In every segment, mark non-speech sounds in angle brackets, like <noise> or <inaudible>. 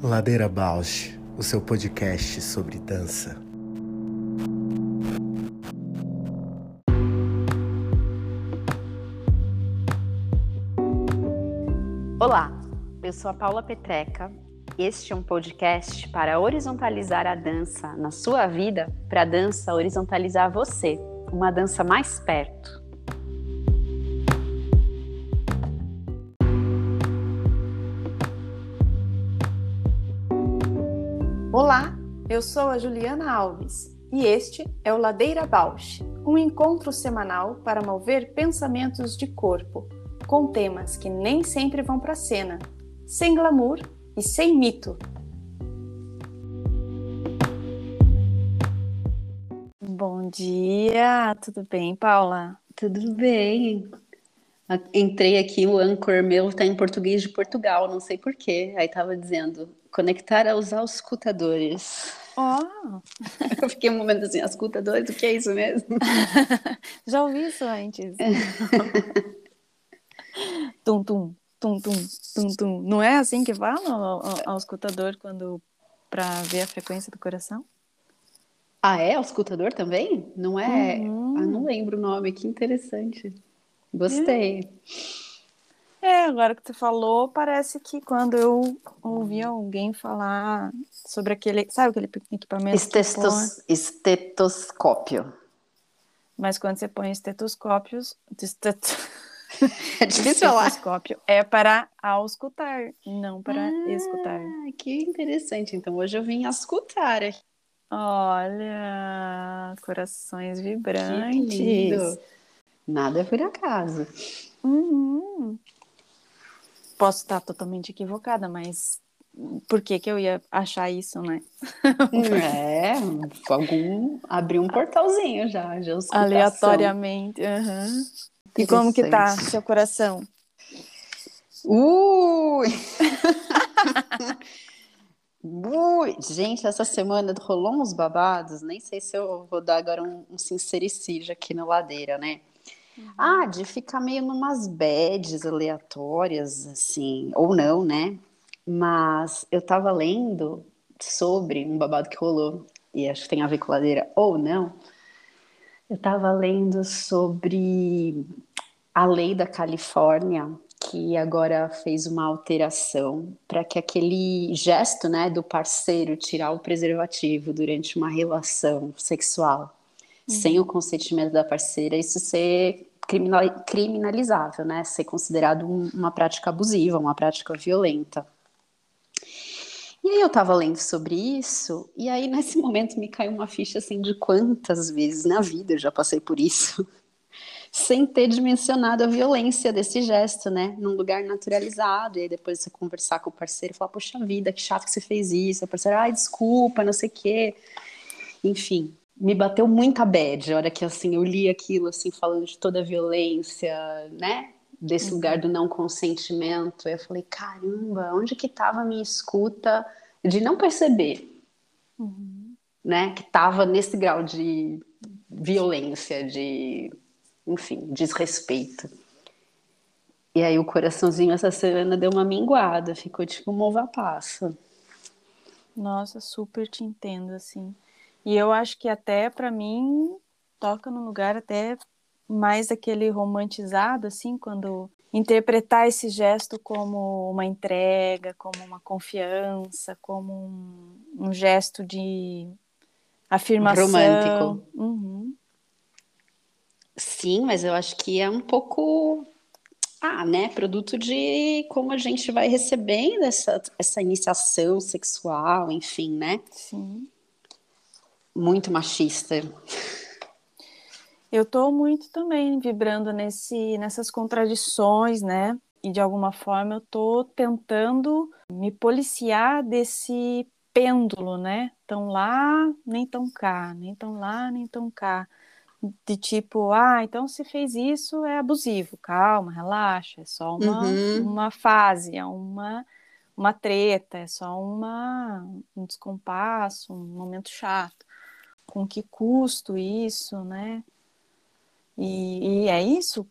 Ladeira Bausch, o seu podcast sobre dança. Olá, eu sou a Paula Petreca. Este é um podcast para horizontalizar a dança na sua vida, para a dança horizontalizar você, uma dança mais perto. Eu sou a Juliana Alves e este é o Ladeira Bausch, um encontro semanal para mover pensamentos de corpo, com temas que nem sempre vão para a cena, sem glamour e sem mito. Bom dia, tudo bem, Paula? Tudo bem. Entrei aqui, o Anchor meu está em português de Portugal, não sei porquê. Aí estava dizendo, conectar aos auscultadores. Oh. <laughs> Eu fiquei um momento assim, auscultadores, o que é isso mesmo? <laughs> Já ouvi isso antes. <laughs> tum, tum, tum, tum, tum, tum. Não é assim que fala ao, ao auscultador quando para ver a frequência do coração? Ah, é? Auscultador também? Não é? Uhum. Ah, não lembro o nome, que interessante. Gostei. É. é, agora que você falou, parece que quando eu ouvi alguém falar sobre aquele, sabe aquele equipamento? Estestos, estetoscópio. Mas quando você põe estetoscópios, estet... <laughs> é difícil falar. Estetoscópio é para auscultar, não para ah, escutar. Que interessante. Então hoje eu vim escutar. Olha, corações vibrantes. Nada é por acaso. Uhum. Posso estar totalmente equivocada, mas por que, que eu ia achar isso, né? <laughs> é, algum abriu um portalzinho já, já aleatoriamente. Uhum. E como que tá seu coração? Ui! <laughs> Ui! Gente, essa semana rolou uns babados, nem sei se eu vou dar agora um, um sincericídio aqui na ladeira, né? Uhum. Ah, de ficar meio numas bads aleatórias, assim, ou não, né? Mas eu tava lendo sobre um babado que rolou, e acho que tem a ver com ladeira ou não. Eu tava lendo sobre a lei da Califórnia, que agora fez uma alteração para que aquele gesto, né, do parceiro tirar o preservativo durante uma relação sexual uhum. sem o consentimento da parceira, isso ser criminalizável, né? Ser considerado um, uma prática abusiva, uma prática violenta. E aí eu tava lendo sobre isso, e aí nesse <laughs> momento me caiu uma ficha assim de quantas vezes na vida eu já passei por isso, <laughs> sem ter dimensionado a violência desse gesto, né? Num lugar naturalizado, e aí depois você conversar com o parceiro e falar, poxa vida, que chato que você fez isso, o parceiro, ai, desculpa, não sei o quê. Enfim, me bateu muita bad, a hora que assim eu li aquilo assim falando de toda a violência, né? Desse uhum. lugar do não consentimento, eu falei, caramba, onde que estava a minha escuta de não perceber, uhum. né? Que estava nesse grau de violência, de, enfim, desrespeito. E aí o coraçãozinho essa semana deu uma minguada, ficou tipo um mova-passa. Nossa, super te entendo, assim. E eu acho que até para mim toca num lugar até mais aquele romantizado, assim, quando interpretar esse gesto como uma entrega, como uma confiança, como um, um gesto de afirmação. Romântico. Uhum. Sim, mas eu acho que é um pouco ah, né, produto de como a gente vai recebendo essa, essa iniciação sexual, enfim, né? Sim muito machista. Eu estou muito também vibrando nesse, nessas contradições, né? E de alguma forma eu estou tentando me policiar desse pêndulo, né? Tão lá, nem tão cá, nem tão lá, nem tão cá. De tipo, ah, então se fez isso é abusivo. Calma, relaxa, é só uma, uhum. uma fase, é uma, uma treta, é só uma, um descompasso, um momento chato com que custo isso, né? E, e é isso,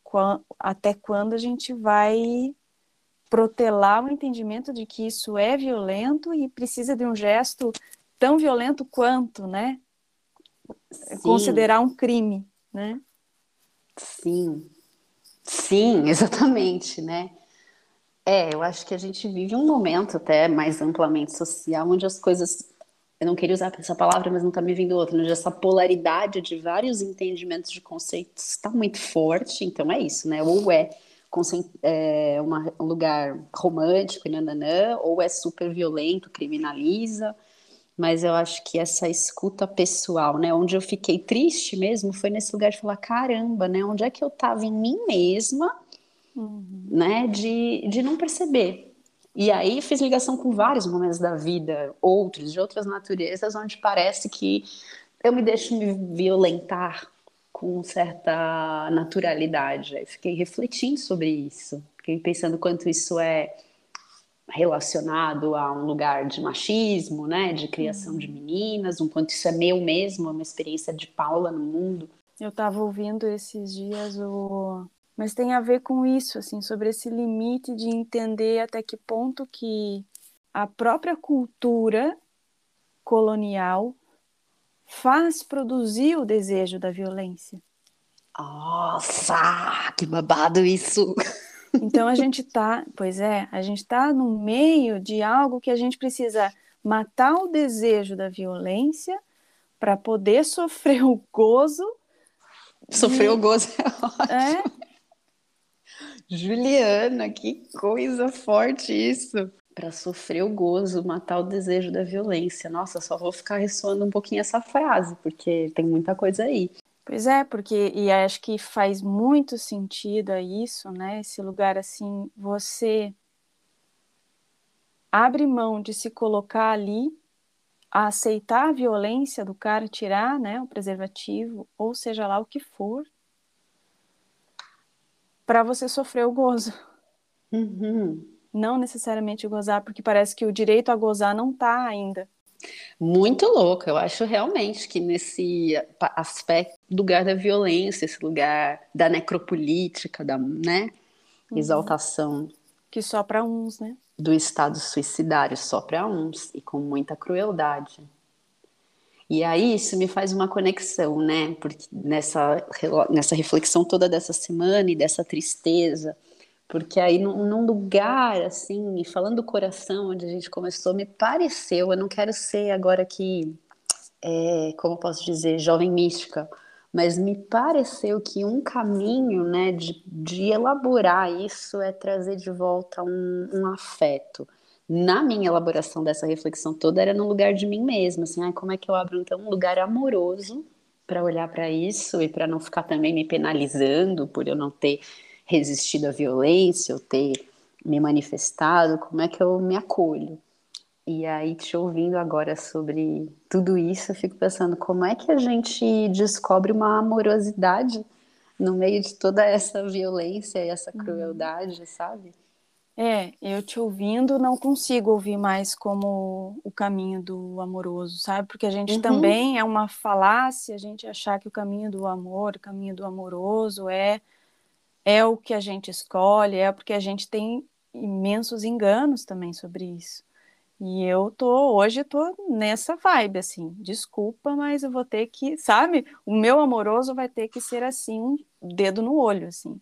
até quando a gente vai protelar o entendimento de que isso é violento e precisa de um gesto tão violento quanto, né? Sim. Considerar um crime, né? Sim, sim, <laughs> exatamente, né? É, eu acho que a gente vive um momento até mais amplamente social onde as coisas eu não queria usar essa palavra, mas não está me vindo outra, né? essa polaridade de vários entendimentos de conceitos está muito forte, então é isso, né? Ou é, é uma, um lugar romântico e nananã, ou é super violento, criminaliza, mas eu acho que essa escuta pessoal, né? Onde eu fiquei triste mesmo foi nesse lugar de falar, caramba, né? Onde é que eu estava em mim mesma, uhum. né? De, de não perceber, e aí fiz ligação com vários momentos da vida, outros, de outras naturezas, onde parece que eu me deixo me violentar com certa naturalidade. Fiquei refletindo sobre isso, fiquei pensando quanto isso é relacionado a um lugar de machismo, né, de criação de uhum. meninas, um quanto isso é meu mesmo, é uma experiência de Paula no mundo. Eu estava ouvindo esses dias o mas tem a ver com isso, assim, sobre esse limite de entender até que ponto que a própria cultura colonial faz produzir o desejo da violência. Nossa, que babado isso! <laughs> Então a gente tá, pois é, a gente tá no meio de algo que a gente precisa matar o desejo da violência para poder <laughs> sofrer o gozo. Sofrer o gozo é, é Juliana, que coisa forte isso. Para sofrer o gozo, matar o desejo da violência. Nossa, só vou ficar ressoando um pouquinho essa frase, porque tem muita coisa aí. Pois é, porque e acho que faz muito sentido a isso, né? Esse lugar assim, você abre mão de se colocar ali, a aceitar a violência do cara tirar, né, o preservativo, ou seja lá o que for, para você sofrer o gozo. Uhum. Não necessariamente gozar, porque parece que o direito a gozar não está ainda. Muito louco, eu acho realmente que nesse aspecto, lugar da violência, esse lugar da necropolítica, da né, uhum. exaltação. Que só para uns, né? Do estado suicidário, só para uns, e com muita crueldade. E aí isso me faz uma conexão, né? Porque nessa, nessa reflexão toda dessa semana e dessa tristeza, porque aí num, num lugar assim, falando do coração, onde a gente começou, me pareceu, eu não quero ser agora aqui, é, como posso dizer, jovem mística, mas me pareceu que um caminho, né, de, de elaborar isso é trazer de volta um, um afeto na minha elaboração dessa reflexão toda era no lugar de mim mesma, assim, ah, como é que eu abro então um lugar amoroso para olhar para isso e para não ficar também me penalizando por eu não ter resistido à violência, ou ter me manifestado, como é que eu me acolho? E aí, te ouvindo agora sobre tudo isso, eu fico pensando como é que a gente descobre uma amorosidade no meio de toda essa violência e essa uhum. crueldade, sabe? É, eu te ouvindo não consigo ouvir mais como o caminho do amoroso, sabe? Porque a gente uhum. também é uma falácia a gente achar que o caminho do amor, o caminho do amoroso é é o que a gente escolhe, é porque a gente tem imensos enganos também sobre isso. E eu tô, hoje tô nessa vibe, assim, desculpa, mas eu vou ter que, sabe? O meu amoroso vai ter que ser assim, um dedo no olho, assim.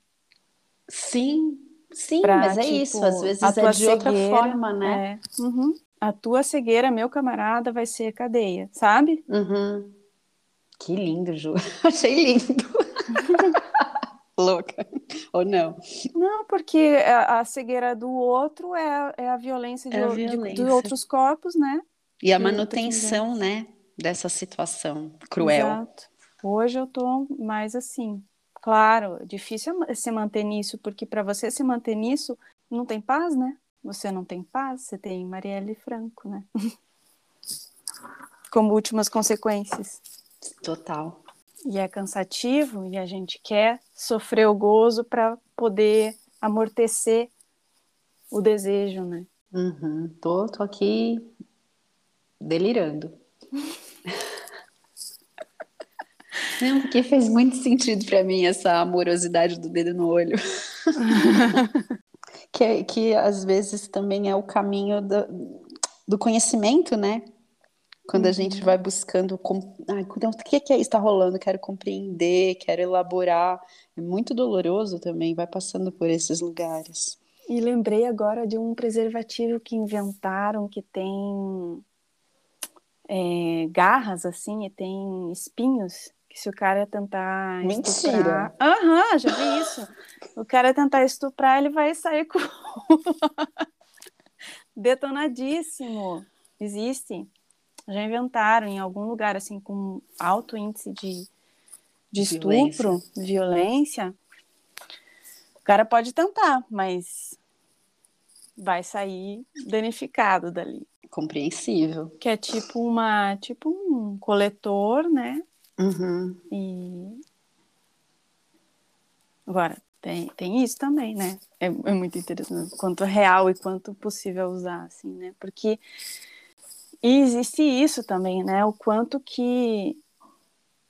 Sim, Sim, pra, mas é tipo, isso, às vezes é de cegueira, outra forma, né? É. Uhum. A tua cegueira, meu camarada, vai ser cadeia, sabe? Uhum. Que lindo, Ju. <laughs> Achei lindo. <laughs> Louca. Ou não? Não, porque a, a cegueira do outro é, é a violência, de, é a violência. De, de, outros corpos, né? E a manutenção, né? Dessa situação cruel. Exato. Hoje eu tô mais assim, Claro, difícil é se manter nisso, porque para você se manter nisso, não tem paz, né? Você não tem paz, você tem Marielle Franco, né? <laughs> Como últimas consequências. Total. E é cansativo e a gente quer sofrer o gozo para poder amortecer o desejo, né? Uhum. Tô, tô aqui delirando. <laughs> Não, porque fez muito sentido para mim essa amorosidade do dedo no olho. <laughs> que, que às vezes também é o caminho do, do conhecimento, né? Quando a gente uhum. vai buscando, ah, então, o que é isso está rolando? Quero compreender, quero elaborar. É muito doloroso também, vai passando por esses lugares. E lembrei agora de um preservativo que inventaram que tem é, garras assim e tem espinhos. Que se o cara tentar Mentira. estuprar. Aham, uhum, já vi isso. O cara tentar estuprar, ele vai sair com. <laughs> Detonadíssimo. Existe já inventaram em algum lugar assim com alto índice de, de estupro, violência. violência, o cara pode tentar, mas vai sair danificado dali. Compreensível. Que é tipo uma, tipo um coletor, né? Uhum. E agora tem, tem isso também, né? É, é muito interessante quanto real e quanto possível usar, assim, né? Porque existe isso também, né? O quanto que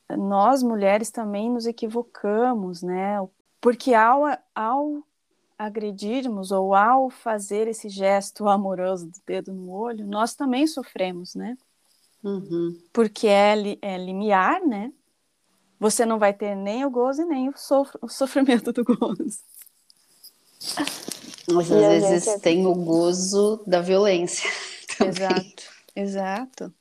nós mulheres também nos equivocamos, né? Porque ao, ao agredirmos ou ao fazer esse gesto amoroso do dedo no olho, nós também sofremos, né? Uhum. Porque é, é limiar, né? Você não vai ter nem o gozo e nem o, sof o sofrimento do gozo. Mas às vezes é... tem o gozo da violência. <laughs> Também. Exato. Exato.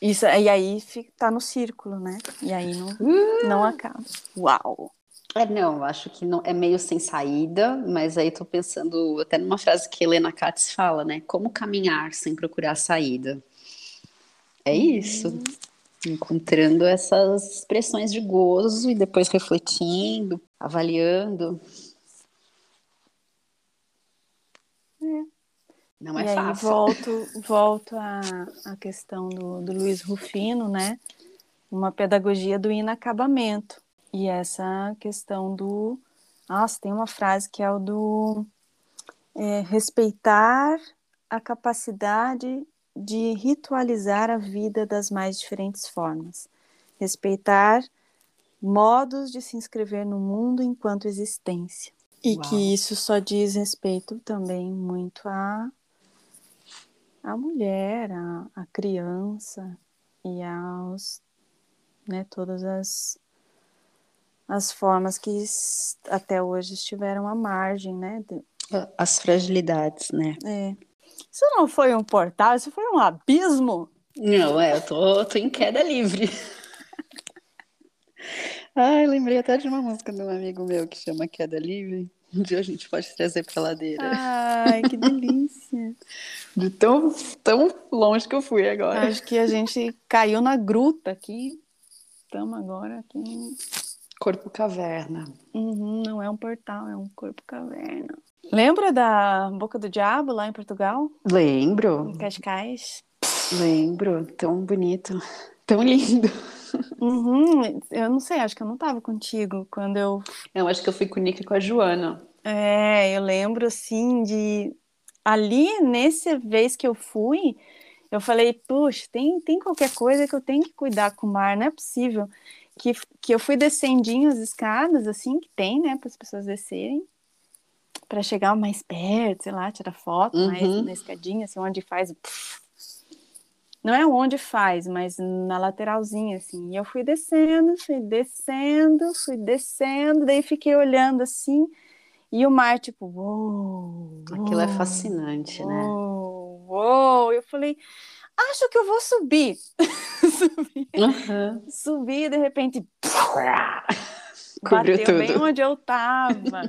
Isso, e aí tá no círculo, né? E aí não, uh! não acaba. Uau! É, não, acho que não é meio sem saída, mas aí tô pensando até numa frase que Helena Katz fala, né? Como caminhar sem procurar saída. É isso. Uhum. Encontrando essas expressões de gozo e depois refletindo, avaliando. É. Não é e fácil. Aí volto, volto à, à questão do, do Luiz Rufino, né? Uma pedagogia do inacabamento. E essa questão do. Nossa, tem uma frase que é o do é, respeitar a capacidade de ritualizar a vida das mais diferentes formas. Respeitar modos de se inscrever no mundo enquanto existência. E Uau. que isso só diz respeito também muito a a mulher, a, a criança e aos, né, todas as, as formas que até hoje estiveram à margem, né? De... As fragilidades, né? É. Isso não foi um portal, isso foi um abismo. Não, é, eu tô, tô em queda livre. <laughs> Ai, lembrei até de uma música de um amigo meu que chama Queda Livre. Um dia a gente pode trazer para ladeira. Ai, que delícia! <laughs> De tão, tão longe que eu fui agora. Acho que a gente caiu na gruta aqui. Estamos agora aqui. Corpo caverna. Uhum, não é um portal, é um corpo caverna. Lembra da Boca do Diabo lá em Portugal? Lembro. Em Cascais? Lembro. Tão bonito. Tão lindo. <laughs> Uhum, eu não sei, acho que eu não estava contigo quando eu. Eu acho que eu fui com o Nick e com a Joana. É, eu lembro assim de. Ali, nessa vez que eu fui, eu falei, puxa, tem, tem qualquer coisa que eu tenho que cuidar com o mar, não é possível. Que, que eu fui descendinho as escadas, assim, que tem, né, para as pessoas descerem, para chegar mais perto, sei lá, tirar foto uhum. mais na escadinha, assim, onde faz. Não é onde faz, mas na lateralzinha, assim. E eu fui descendo, fui descendo, fui descendo, daí fiquei olhando assim, e o mar, tipo, uou! Aquilo é fascinante, uou, né? Uou! Eu falei, acho que eu vou subir. <laughs> subi, uhum. subi, de repente, Cobriu bateu tudo. bem onde eu tava.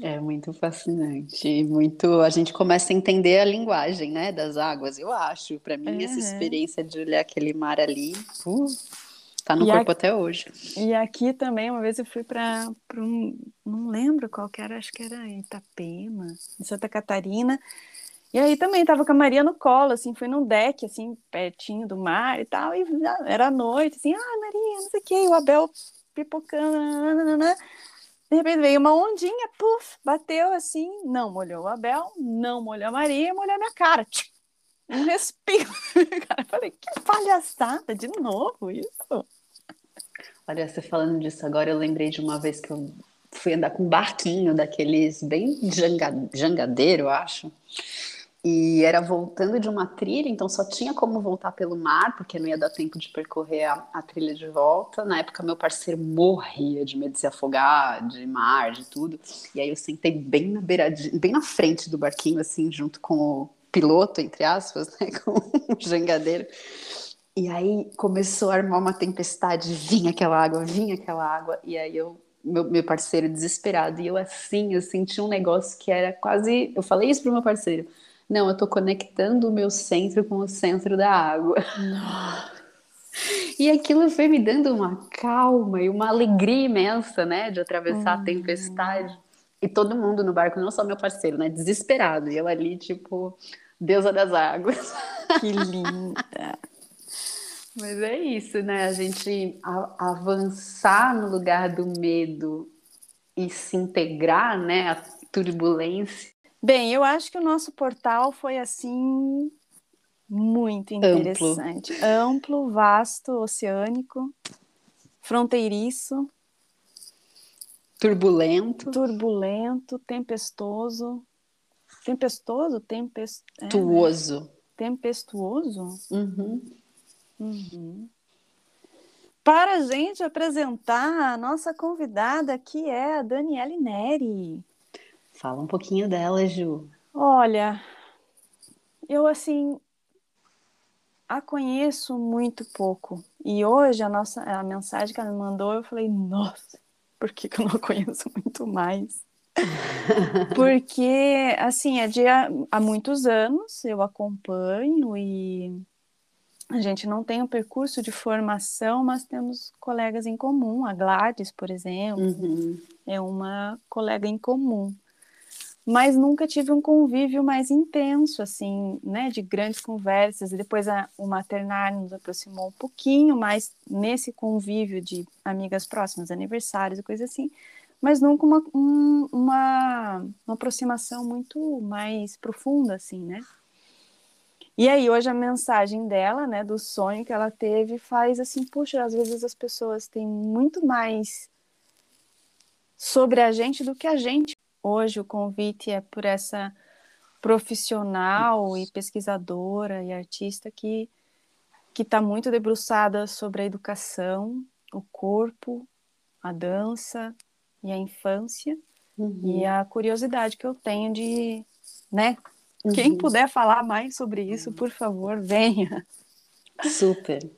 É muito fascinante, muito. A gente começa a entender a linguagem, né, das águas. Eu acho, para mim, uhum. essa experiência de olhar aquele mar ali, uh, tá no e corpo até hoje. E aqui também, uma vez eu fui para um, não lembro qual que era, acho que era Itapema, em Santa Catarina. E aí também tava com a Maria no colo, assim, foi num deck, assim, pertinho do mar e tal, e era noite, assim, ah, Maria, não sei o quê, e o Abel pipocando. De repente veio uma ondinha, puf, bateu assim, não molhou o Abel, não molhou a Maria, molhou a minha cara. um respiro. Cara, falei, que palhaçada, de novo isso? Olha, você falando disso agora, eu lembrei de uma vez que eu fui andar com um barquinho daqueles bem janga, jangadeiro, acho. E era voltando de uma trilha, então só tinha como voltar pelo mar, porque não ia dar tempo de percorrer a, a trilha de volta. Na época, meu parceiro morria de medo de se afogar, de mar, de tudo. E aí eu sentei bem na beiradinha, bem na frente do barquinho, assim, junto com o piloto, entre aspas, <laughs> né, com o jangadeiro. E aí começou a armar uma tempestade, vinha aquela água, vinha aquela água, e aí eu meu, meu parceiro desesperado, e eu assim, eu senti um negócio que era quase, eu falei isso pro meu parceiro, não, eu tô conectando o meu centro com o centro da água. E aquilo foi me dando uma calma e uma alegria imensa, né, de atravessar uhum. a tempestade. E todo mundo no barco, não só meu parceiro, né, desesperado. E eu ali, tipo, deusa das águas. Que linda! <laughs> Mas é isso, né? A gente avançar no lugar do medo e se integrar, né? A turbulência. Bem, eu acho que o nosso portal foi assim muito interessante. Amplo, Amplo vasto, oceânico, fronteiriço. Turbulento. Turbulento, tempestoso. Tempestoso? Tempestuoso. É, né? Tempestuoso? Uhum. Uhum. Para a gente apresentar a nossa convidada, que é a Daniele Neri. Fala um pouquinho dela, Ju. Olha, eu assim a conheço muito pouco. E hoje a nossa a mensagem que ela me mandou, eu falei, nossa, por que, que eu não <laughs> conheço muito mais? <laughs> Porque assim, é de há muitos anos eu acompanho e a gente não tem um percurso de formação, mas temos colegas em comum. A Gladys, por exemplo, uhum. é uma colega em comum. Mas nunca tive um convívio mais intenso, assim, né, de grandes conversas. E depois a, o maternário nos aproximou um pouquinho, mais nesse convívio de amigas próximas, aniversários e coisa assim. Mas nunca uma, um, uma, uma aproximação muito mais profunda, assim, né? E aí, hoje a mensagem dela, né, do sonho que ela teve, faz assim, puxa, às vezes as pessoas têm muito mais sobre a gente do que a gente. Hoje o convite é por essa profissional e pesquisadora e artista que que está muito debruçada sobre a educação, o corpo, a dança e a infância uhum. e a curiosidade que eu tenho de, né, Uhum. Quem puder falar mais sobre isso, por favor, venha. Super.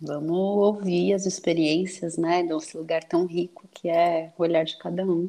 Vamos ouvir as experiências, né, desse lugar tão rico que é o olhar de cada um.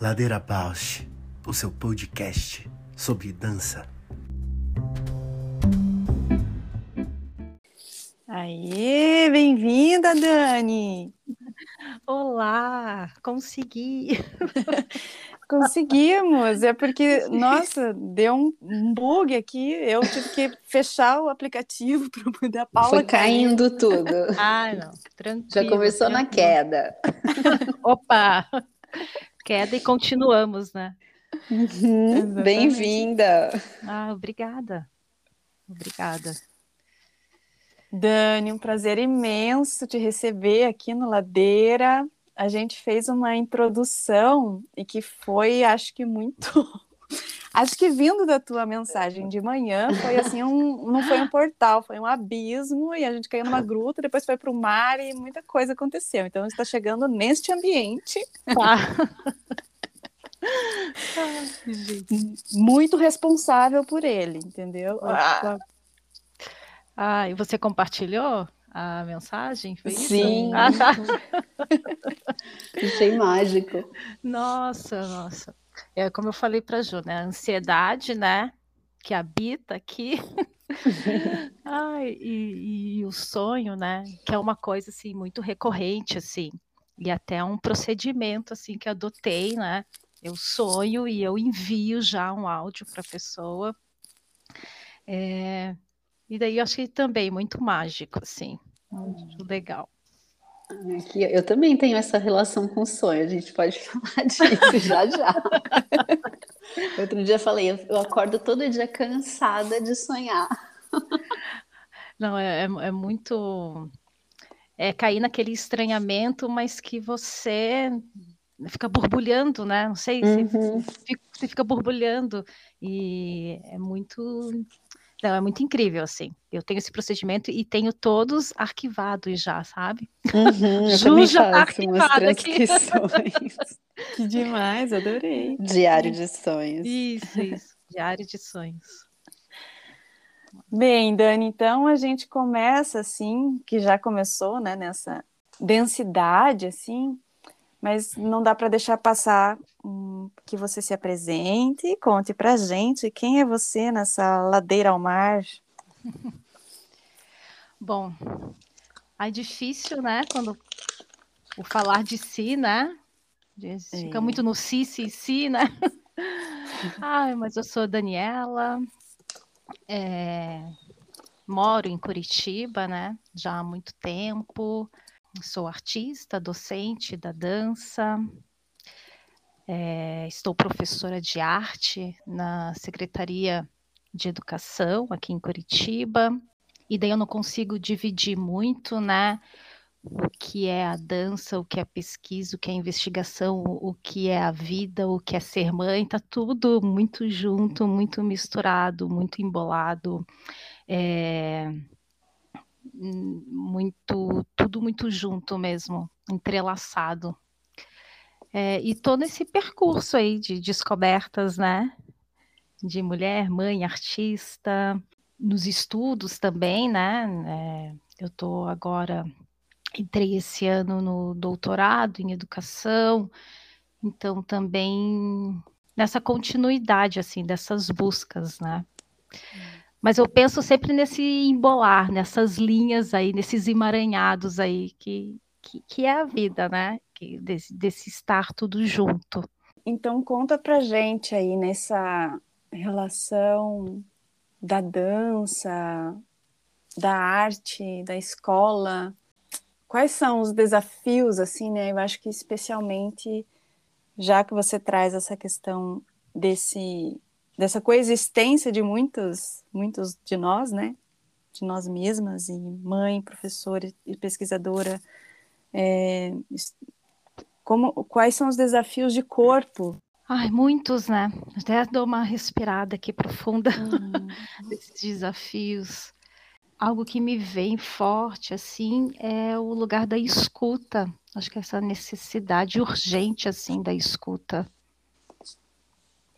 Ladeira Bausch, o seu podcast sobre dança. Aê, bem-vinda, Dani! Olá, consegui! <laughs> Conseguimos, é porque, nossa, deu um bug aqui, eu tive que fechar o aplicativo <laughs> para poder a Paula. Foi caindo tudo. Ah, não, tranquilo. Já começou tranquilo. na queda. <laughs> Opa! Queda e continuamos, né? Uhum, Bem-vinda! Ah, obrigada. Obrigada. Dani, um prazer imenso te receber aqui no Ladeira. A gente fez uma introdução e que foi, acho que muito. Acho que vindo da tua mensagem de manhã, foi assim, um, não foi um portal, foi um abismo, e a gente caiu numa gruta, depois foi para o mar e muita coisa aconteceu. Então, está chegando neste ambiente. Ah. muito responsável por ele, entendeu? Ah, ah, e você compartilhou a mensagem? Foi isso? Sim. Ah, tá. Achei mágico. Nossa, nossa. É como eu falei para a Ju, né? A ansiedade, né? Que habita aqui. <laughs> Ai, e, e o sonho, né? Que é uma coisa assim muito recorrente, assim, e até um procedimento assim que adotei, né? Eu sonho e eu envio já um áudio para a pessoa. É, e daí eu achei também muito mágico, assim, muito legal. Aqui, eu também tenho essa relação com o sonho, a gente pode <laughs> falar disso já já. Outro dia eu falei, eu, acordo todo dia cansada de sonhar. Não, é, é, é muito. É cair naquele estranhamento, mas que você fica borbulhando, né? Não sei, você, Uhum. fica, você fica borbulhando e é muito. Não, é muito incrível, assim. Eu tenho esse procedimento e tenho todos arquivados já, sabe? Uhum, eu Ju também já faço umas arquivada aqui. transcrições. <laughs> Que demais, adorei. Diário de sonhos. Isso, isso. Diário de sonhos. Bem, Dani, então a gente começa assim, que já começou, né, nessa densidade, assim, mas não dá para deixar passar hum, que você se apresente e conte para gente quem é você nessa ladeira ao mar. <laughs> Bom, é difícil, né? Quando o falar de si, né? Fica É. muito no si, si, si, né? <laughs> Ai, mas eu sou Daniela, é, moro em Curitiba, né? Já há muito tempo. Sou artista, docente da dança. é, estou professora de arte na Secretaria de Educação aqui em Curitiba. E daí eu não consigo dividir muito, né? O que é a dança, o que é a pesquisa, o que é a investigação, o que é a vida, o que é ser mãe, tá tudo muito junto, muito misturado, muito embolado, é, muito, tudo muito junto mesmo, entrelaçado. É, e tô nesse percurso aí de descobertas, né? De mulher, mãe, artista, nos estudos também, né? É, eu estou agora, entrei esse ano no doutorado em educação, então também nessa continuidade, assim, dessas buscas, né? Mas eu penso sempre nesse embolar, nessas linhas aí, nesses emaranhados aí, que, que, que é a vida, né? Que, desse, desse estar tudo junto. Então conta pra gente aí nessa relação da dança, da arte, da escola. Quais são os desafios, assim, né? Eu acho que especialmente já que você traz essa questão desse dessa coexistência de muitos, muitos de nós, né? De nós mesmas e mãe, professora e pesquisadora. É, como, quais são os desafios de corpo Ai, muitos, né? Até dou uma respirada aqui profunda <laughs> desses desafios. Algo que me vem forte, assim, é o lugar da escuta. Acho que essa necessidade urgente, assim, da escuta.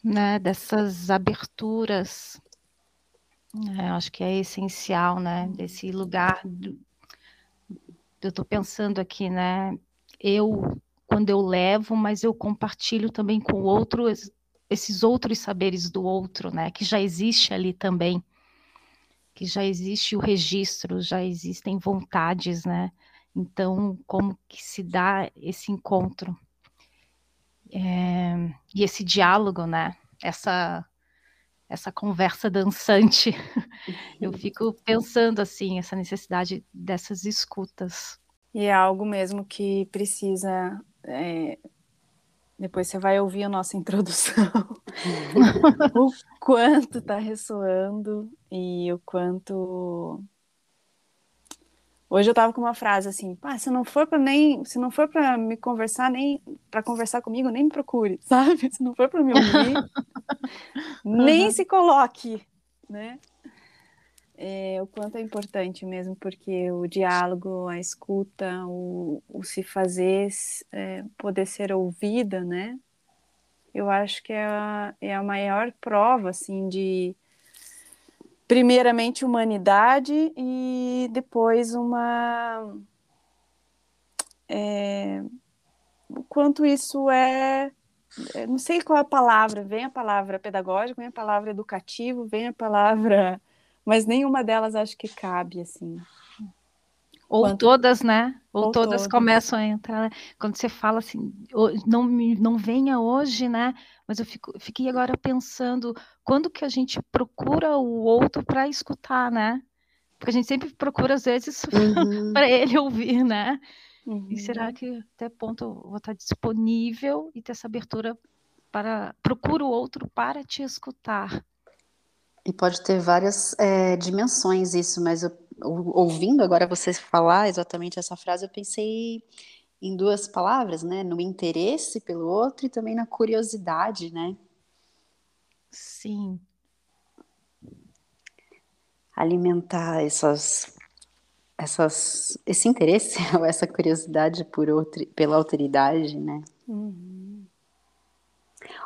Né? Dessas aberturas. É, acho que é essencial, né? Desse lugar. Do... Eu estou pensando aqui, né? Eu quando eu levo, mas eu compartilho também com o outro esses outros saberes do outro, né? Que já existe ali também, que já existe o registro, já existem vontades, né? Então, como que se dá esse encontro é, e esse diálogo, né? Essa essa conversa dançante. <laughs> Eu fico pensando assim, essa necessidade dessas escutas. E é algo mesmo que precisa é, depois você vai ouvir a nossa <laughs> introdução, <laughs> o quanto está ressoando e o quanto. Hoje eu estava com uma frase assim, Pá, se não for para nem, se não for para me conversar nem para conversar comigo, nem me procure, <laughs> sabe? Se não for para me ouvir, <laughs> nem se coloque, né? É, o quanto é importante mesmo, porque o diálogo, a escuta, o, o se fazer, é, poder ser ouvida, né? Eu acho que é a, é a maior prova, assim, de primeiramente humanidade e depois uma é, o quanto isso é, é não sei qual a palavra vem a palavra pedagógico vem a palavra educativo vem a palavra mas nenhuma delas acho que cabe assim ou Quanto... todas, né? Ou, Ou todas, todas, começam a entrar. Né? Quando você fala assim, não, não venha hoje, né? Mas eu fico, fiquei agora pensando, quando que a gente procura o outro para escutar, né? Porque a gente sempre procura, às vezes, <laughs> uhum. para ele ouvir, né? Uhum. E será que até ponto eu vou estar disponível e ter essa abertura para procura o outro para te escutar? E pode ter várias é, dimensões isso, mas eu ouvindo agora você falar exatamente essa frase, eu pensei em duas palavras, né? No interesse pelo outro e também na curiosidade, né? Sim. Alimentar essas, essas, esse interesse <laughs> ou essa curiosidade por outro, pela autoridade, né? Uhum.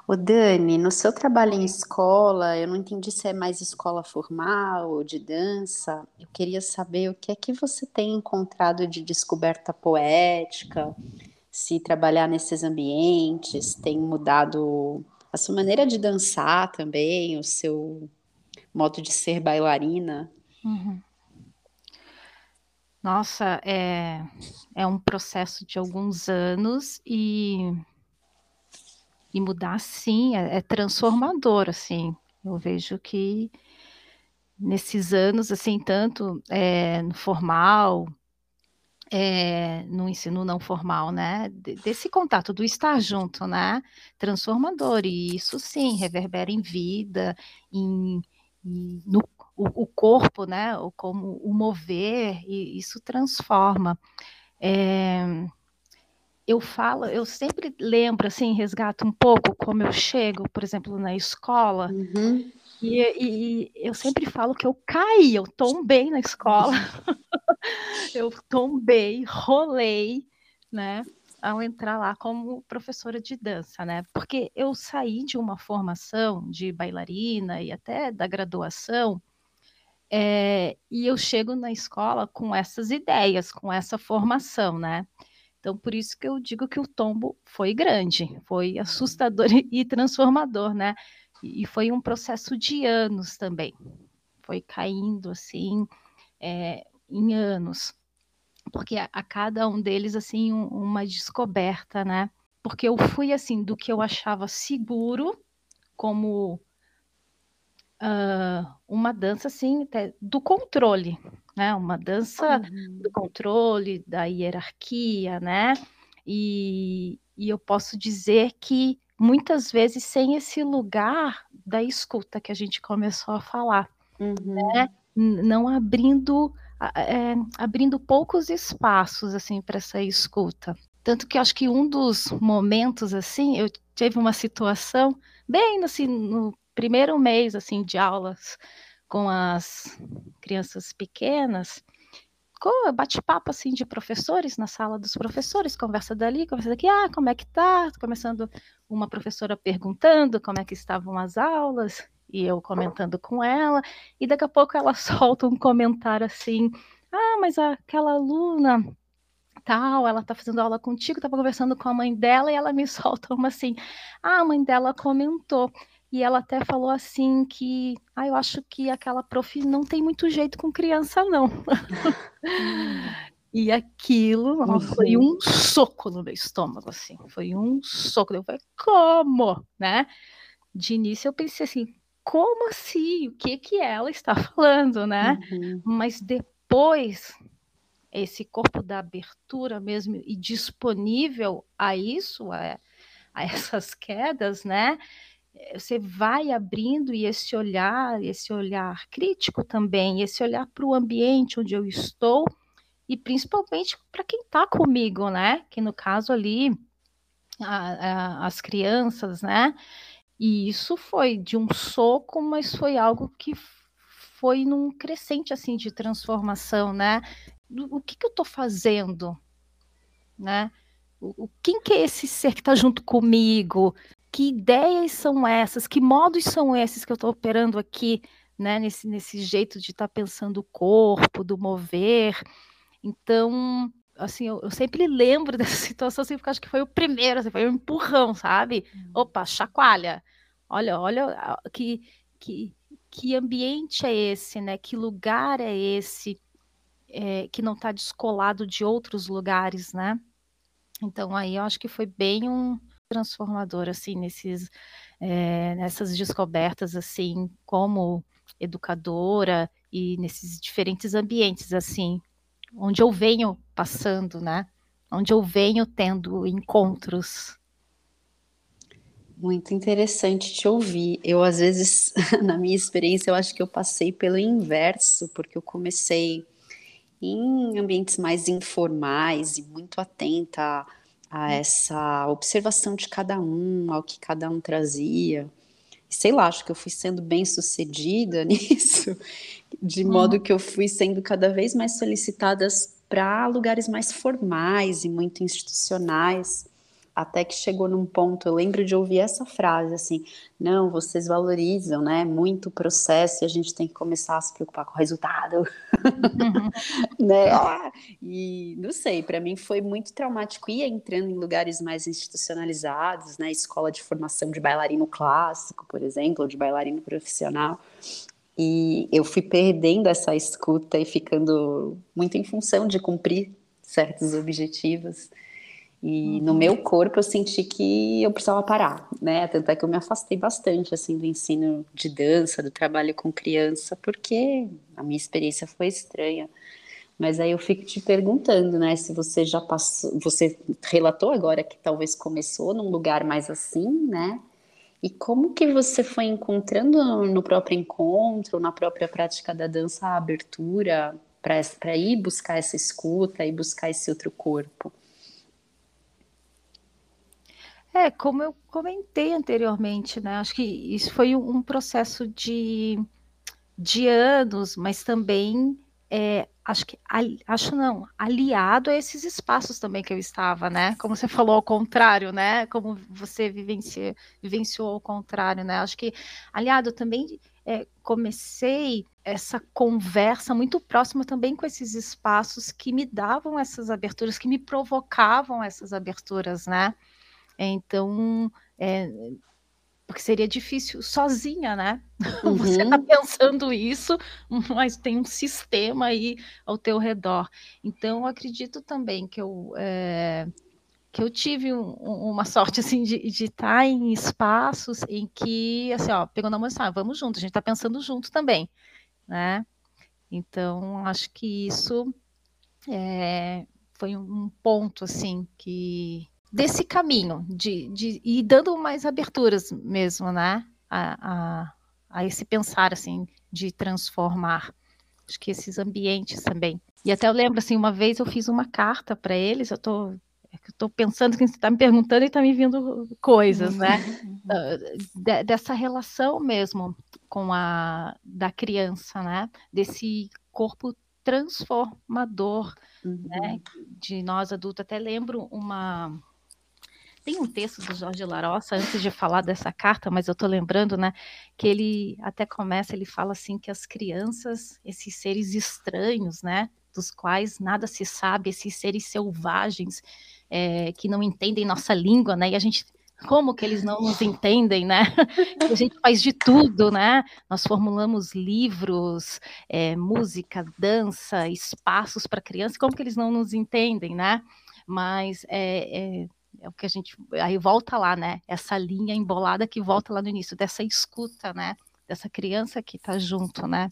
O Dani, no seu trabalho em escola, eu não entendi se é mais escola formal ou de dança. Eu queria saber o que é que você tem encontrado de descoberta poética, se trabalhar nesses ambientes tem mudado a sua maneira de dançar também, o seu modo de ser bailarina. Uhum. Nossa, é, é um processo de alguns anos e e mudar sim é, é transformador assim eu vejo que nesses anos assim tanto é, no formal é, no ensino não formal, né? Desse contato, do estar junto, né? Transformador, e isso sim reverbera em vida, em, em no o, o, corpo, né? Como o mover, e isso transforma. É, eu falo, eu sempre lembro, assim, resgato um pouco como eu chego, por exemplo, na escola, uhum. e, e, eu sempre falo que eu caí, eu tombei na escola, <laughs> eu tombei, rolei, né, ao entrar lá como professora de dança, né, porque eu saí de uma formação de bailarina e até da graduação, é, e eu chego na escola com essas ideias, com essa formação, né, então, por isso que eu digo que o tombo foi grande, foi assustador <laughs> e transformador, né? E foi um processo de anos também. Foi caindo assim é, em anos, porque a, a, cada um deles assim um, uma descoberta, né? Porque eu fui assim do que eu achava seguro, como uh, uma dança assim do controle, né? Uma dança uhum. do controle, da hierarquia, né? E, e eu posso dizer que muitas vezes sem esse lugar da escuta que a gente começou a falar, uhum. né? Não abrindo é, abrindo poucos espaços assim para essa escuta. Tanto que acho que um dos momentos assim, eu tive uma situação bem assim, no primeiro mês assim de aulas com as crianças pequenas, bate-papo assim de professores na sala dos professores, conversa dali, conversa daqui, ah, como é que tá? Começando uma professora perguntando como é que estavam as aulas, e eu comentando com ela, e daqui a pouco ela <laughs> solta um comentário assim, ah, mas aquela aluna tal, ela tá fazendo aula contigo, tava conversando com a mãe dela, e ela me <laughs> solta uma assim, ah, a mãe dela comentou e ela até falou assim que, ah, eu acho que aquela prof não tem muito jeito com criança, não. e aquilo uhum. foi um soco no meu estômago, assim, foi um soco. Eu falei, como, né? De início eu pensei assim, como assim? O que que ela está falando, né? Uhum. Mas depois esse corpo da abertura mesmo e disponível a isso, a, a essas quedas, né? Você vai abrindo e esse olhar, esse olhar crítico também, esse olhar para o ambiente onde eu estou e principalmente para quem está comigo, né? Que no caso ali a, a, as crianças, né? E isso foi de um soco, mas foi algo que foi num crescente assim de transformação, né? O que, que eu estou fazendo, né? O, quem que é esse ser que está junto comigo? Que ideias são essas, que modos são esses que eu estou operando aqui né, nesse, nesse jeito de estar tá pensando o corpo, do mover. Então, assim, eu, eu, sempre lembro <laughs> dessa situação, assim, porque acho que foi o primeiro, assim, foi um empurrão, sabe? Uhum. Opa, chacoalha. Olha, olha que, que, que ambiente é esse, né? Que lugar é esse é, que não está descolado de outros lugares, né? Então aí eu acho que foi bem um transformador, assim, nesses, é, nessas descobertas, assim, como educadora e nesses diferentes ambientes, assim, onde eu venho passando, né? Onde eu venho tendo encontros. Muito interessante te ouvir. Eu, às vezes, <laughs> na minha experiência, eu acho que eu passei pelo inverso, porque eu comecei em ambientes mais informais e muito atenta a, a essa observação de cada um, ao que cada um trazia. Sei lá, acho que eu fui sendo bem sucedida <laughs> nisso de uhum. modo que eu fui sendo cada vez mais solicitadas para lugares mais formais e muito institucionais, até que chegou num ponto, eu lembro de ouvir essa frase assim, não, vocês valorizam, né, muito o processo e a gente tem que começar a se preocupar com o resultado, uhum. <laughs> né, e não sei, para mim foi muito traumático ir entrando em lugares mais institucionalizados, né, escola de formação de bailarino clássico, por exemplo, ou de bailarino profissional, e eu fui perdendo essa escuta e ficando muito em função de cumprir certos objetivos. E uhum. no meu corpo eu senti que eu precisava parar, né? Tanto é que eu me afastei bastante assim do ensino de dança, do trabalho com criança, porque a minha experiência foi estranha. Mas aí eu fico te perguntando, né, se você já passou, você relatou agora que talvez começou num lugar mais assim, né? E como que você foi encontrando no próprio encontro, na própria prática da dança, a abertura para ir buscar essa escuta e buscar esse outro corpo? É, como eu comentei anteriormente, né? Acho que isso foi um processo de, de anos, mas também é, acho que acho não, aliado a esses espaços também que eu estava, né? Como você falou ao contrário, né? Como você vivencia, vivenciou ao contrário, né? Acho que aliado também é, comecei essa conversa muito próxima também com esses espaços que me davam essas aberturas, que me provocavam essas aberturas, né? Então, é, porque seria difícil sozinha, né? <laughs> Uhum. Você está pensando isso, <laughs> mas tem um sistema aí ao teu redor. Então, eu acredito também que eu é, que eu tive um, uma <laughs> sorte assim de, de estar tá em espaços em que assim, ó, pegou na mão e disse, ah, vamos junto, a gente está pensando junto também, né? Então, acho que isso é, foi um ponto assim que desse caminho, de, de ir dando mais aberturas mesmo, né? A, a, a esse pensar, assim, de transformar. Acho que esses ambientes também. E até eu lembro, assim, uma vez eu fiz uma carta para eles, eu tô, eu tô pensando que você está me perguntando e está me vindo coisas, né? Uhum. <laughs> De, dessa relação mesmo com a da criança, né? Desse corpo transformador, né? uhum. né? De nós adultos. Até lembro uma tem um texto do Jorge Larossa, antes de falar dessa carta, mas eu estou lembrando, né, que ele até começa, ele fala assim que as crianças, esses seres estranhos, né, dos quais nada se sabe, esses seres selvagens, é, que não entendem nossa língua, né, e a gente como que eles não nos entendem, né? <laughs> A gente faz de tudo, né? Nós formulamos livros, é, música, dança, espaços para crianças, como que eles não nos entendem, né? Mas é, é, é o que a gente aí volta lá, né? Essa linha embolada que volta lá no início dessa escuta, né? Dessa criança que está junto, né?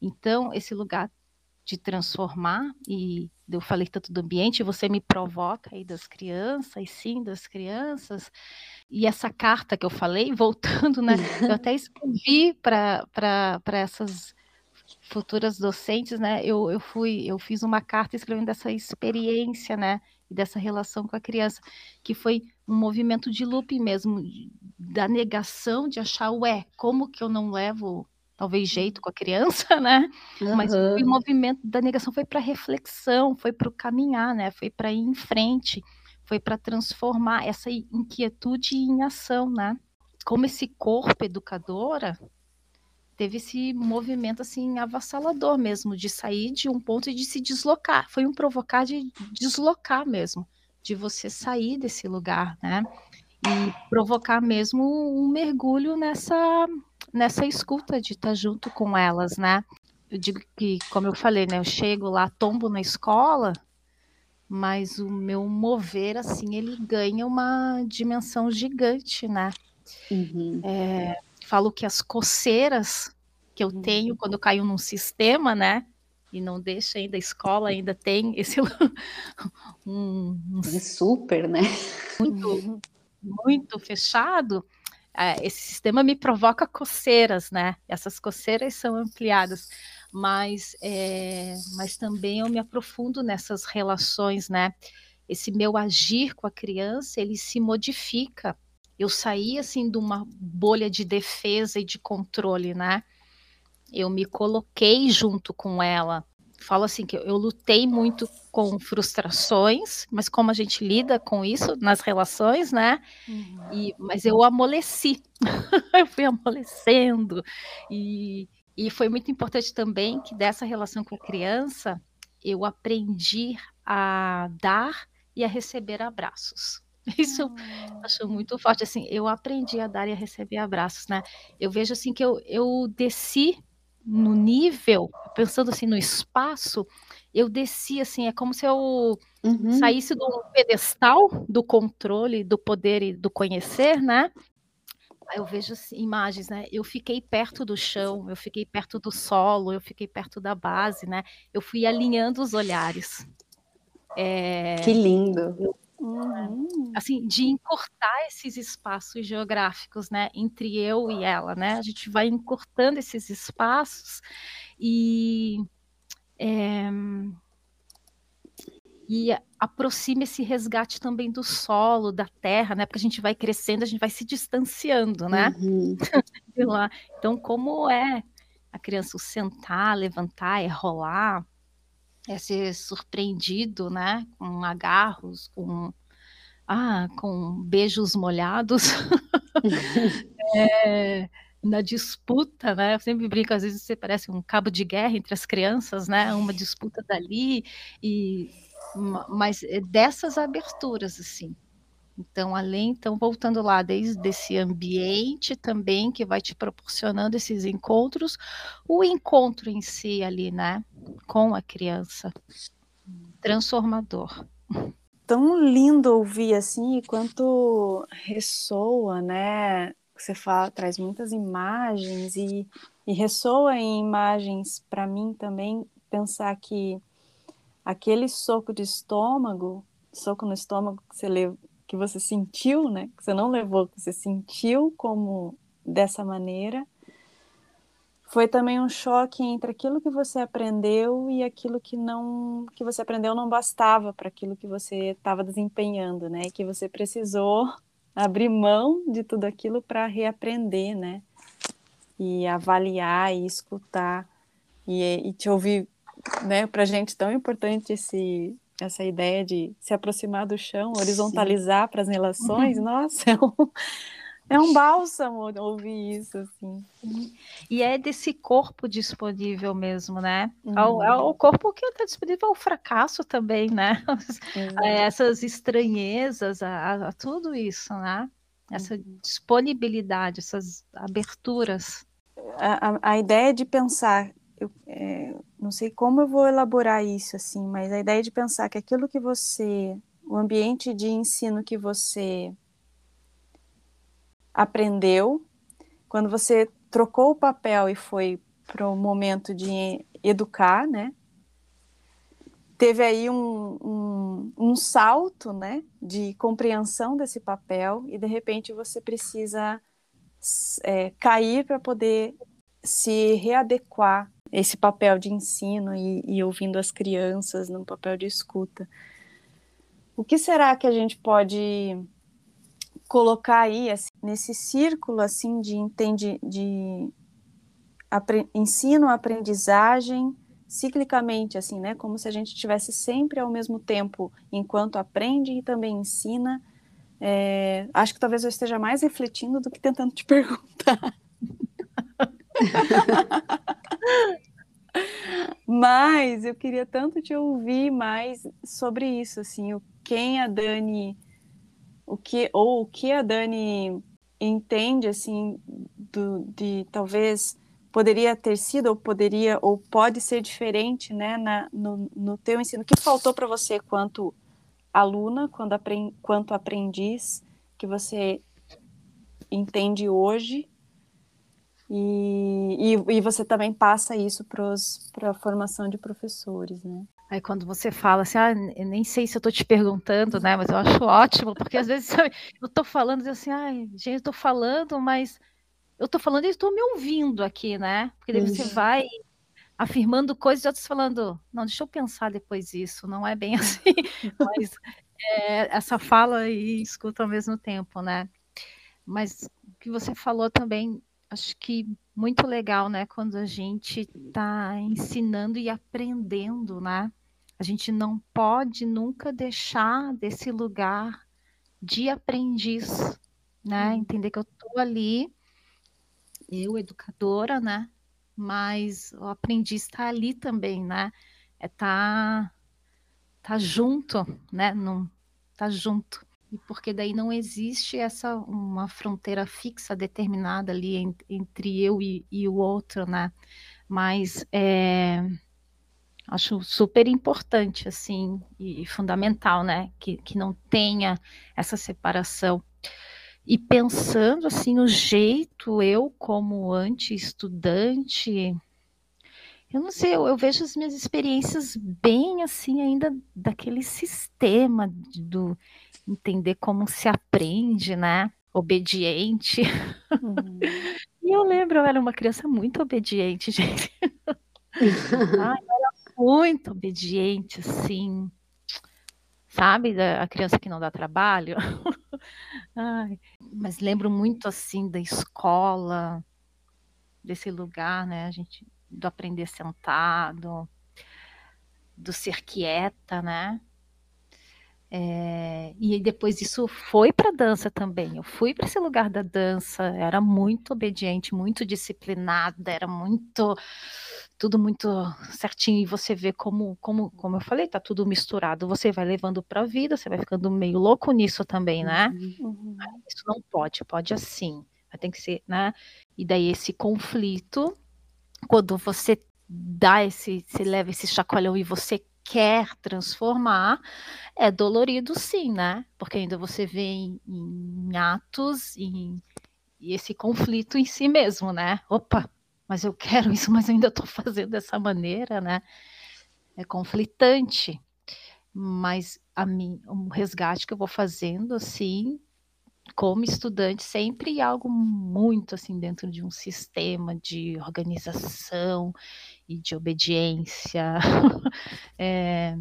Então esse lugar de transformar e eu falei tanto do ambiente, você me provoca aí das crianças, sim, das crianças. E essa carta que eu falei, voltando, né? <laughs> Eu até escrevi para essas futuras docentes, né? Eu, eu fui, eu fiz uma carta escrevendo essa experiência, né? E dessa relação com a criança, que foi um movimento de loop mesmo, da negação de achar, ué, como que eu não levo talvez jeito com a criança, <laughs> né? Uhum. Mas o movimento da negação foi para reflexão, foi para o caminhar, né? Foi para ir em frente, foi para transformar essa inquietude em ação, né? Como esse corpo educadora teve esse movimento assim avassalador mesmo de sair de um ponto e de se deslocar. Foi um provocar de deslocar mesmo, de você sair desse lugar, né? E provocar mesmo um mergulho nessa nessa escuta de estar junto com elas, né? Eu digo que, como eu falei, né, eu chego lá, tombo na escola, mas o meu mover assim, ele ganha uma dimensão gigante, né? Uhum. É, falo que as coceiras que eu uhum. tenho quando eu caio num sistema, né? E não deixa ainda a escola, ainda tem esse. <laughs> um, um super, né? Muito, muito fechado. É, esse sistema me provoca coceiras, né? Essas coceiras são ampliadas, mas, é, mas também eu me aprofundo nessas relações, né? Esse meu agir com a criança, ele se modifica eu saí assim de uma bolha de defesa e de controle, né? Eu me coloquei junto com ela. Falo assim que eu lutei muito com frustrações, mas como a gente lida com isso nas relações, né? Uhum. E, mas eu amoleci, <laughs> eu fui amolecendo e, e foi muito importante também que dessa relação com a criança eu aprendi a dar e a receber abraços. <laughs> Isso eu acho muito forte, assim, eu aprendi a dar e a receber abraços, né? Eu vejo, assim, que eu, eu desci no nível, pensando, assim, no espaço, eu desci, assim, é como se eu uhum. saísse do pedestal do controle, do poder e do conhecer, né? Aí eu vejo assim, imagens, né? Eu fiquei perto do chão, eu fiquei perto do solo, eu fiquei perto da base, né? Eu fui alinhando os olhares. É... Que lindo! Eu Uhum. Assim, de encurtar esses espaços geográficos, né, entre eu e ela, né? A gente vai encurtando esses espaços e é, e aproxima esse resgate também do solo, da terra, né? Porque a gente vai crescendo, a gente vai se distanciando, né? Uhum. <laughs> de lá. Então, como é a criança sentar, levantar, é rolar, é ser surpreendido, né, com agarros, com ah, com beijos molhados, <laughs> é, na disputa, né? Eu sempre brinco, às vezes você parece um cabo de guerra entre as crianças, né? Uma disputa dali e mas é dessas aberturas assim, então, além, então, voltando lá, desde esse ambiente também que vai te proporcionando esses encontros, o encontro em si ali, né, com a criança, transformador. Tão lindo ouvir assim, e quanto ressoa, né? Você fala, traz muitas imagens e, e ressoa em imagens para mim também pensar que aquele soco de estômago, soco no estômago que você levou que você sentiu, né? Que você não levou, que você sentiu como dessa maneira. Foi também um choque entre aquilo que você aprendeu e aquilo que não que você aprendeu não bastava para aquilo que você estava desempenhando, né? E que você precisou abrir mão de tudo aquilo para reaprender, né? E avaliar e escutar e, e te ouvir, né? Para gente tão importante esse essa ideia de se aproximar do chão, horizontalizar para as relações, uhum. nossa, <laughs> é um, é um bálsamo ouvir isso, assim. E é desse corpo disponível mesmo, né? Uhum. É, o, é, o, corpo que está disponível ao fracasso também, né? <laughs> É, essas estranhezas, a, a, tudo isso, né? Essa uhum. disponibilidade, essas aberturas. A, a, a ideia de pensar eu é, não sei como eu vou elaborar isso assim, mas a ideia de pensar que aquilo que você, o ambiente de ensino que você aprendeu, quando você trocou o papel e foi para o momento de educar, né? Teve aí um, um, um salto, né, de compreensão desse papel e de repente você precisa é, cair para poder se readequar esse papel de ensino e, e ouvindo as crianças no papel de escuta. O que será que a gente pode colocar aí assim, nesse círculo assim de entende de apre, ensino aprendizagem ciclicamente assim né? Como se a gente tivesse sempre ao mesmo tempo enquanto aprende e também ensina. É, acho que talvez eu esteja mais refletindo do que tentando te <laughs> perguntar <laughs> Mas eu queria tanto te ouvir mais sobre isso, assim, o quem a Dani, o que ou o que a Dani entende assim do, de talvez poderia ter sido ou poderia ou pode ser diferente, né, na, no, no teu ensino. O que faltou para você quanto aluna, quando aprend, quanto aprendiz, que você entende hoje e, e, e você também passa isso para a formação de professores, né? Aí quando você fala assim, ah, nem sei se eu estou te perguntando, né? Mas eu acho ótimo, porque às vezes <laughs> eu estou falando assim, ai, gente, eu estou falando, mas eu estou falando e estou me ouvindo aqui, né? Porque daí você vai afirmando coisas e outros falando, não, deixa eu pensar depois isso, não é bem <laughs> assim, mas é, essa fala e escuta ao mesmo tempo, né? Mas o que você falou também acho que muito legal, né? Quando a gente está ensinando e aprendendo, né? A gente não pode nunca deixar desse lugar de aprendiz, né? Uhum. Entender que eu estou ali, eu, educadora, né? Mas o aprendiz está ali também, né? É tá, tá junto, né? Não tá junto e porque daí não existe essa uma fronteira fixa determinada ali entre eu e, e o outro, né? Mas é, acho super importante assim e, fundamental, né? Que, que não tenha essa separação. E pensando assim o jeito eu como anti-estudante, eu não sei, eu, eu, vejo as minhas experiências bem assim ainda daquele sistema do entender como se aprende, né? Obediente. Uhum. <laughs> e eu lembro, eu era uma criança muito obediente, <laughs> gente. Ai, eu era muito obediente, assim. Sabe, a criança que não dá trabalho. <laughs> Ai, mas lembro muito assim da escola, desse lugar, né? A gente do aprender sentado, do ser quieta, né? É, e depois isso foi para a dança também. Eu fui para esse lugar da dança, era muito obediente, muito disciplinada, era muito tudo muito certinho e você vê como, como, como eu falei, tá tudo misturado. Você vai levando para a vida, você vai ficando meio louco nisso também, né? Uhum. Isso não pode, pode assim. Tem que ser, né? E daí esse conflito, quando você dá esse, você leva esse chacoalhão e você quer transformar, é dolorido sim, né? Porque ainda você vê em, em atos e esse conflito em si mesmo, né? Opa, mas eu quero isso, mas ainda estou fazendo dessa maneira, né? É conflitante. Mas a mim, o resgate que eu vou fazendo, assim, como estudante, sempre algo muito assim dentro de um sistema de organização e de obediência. <laughs> é,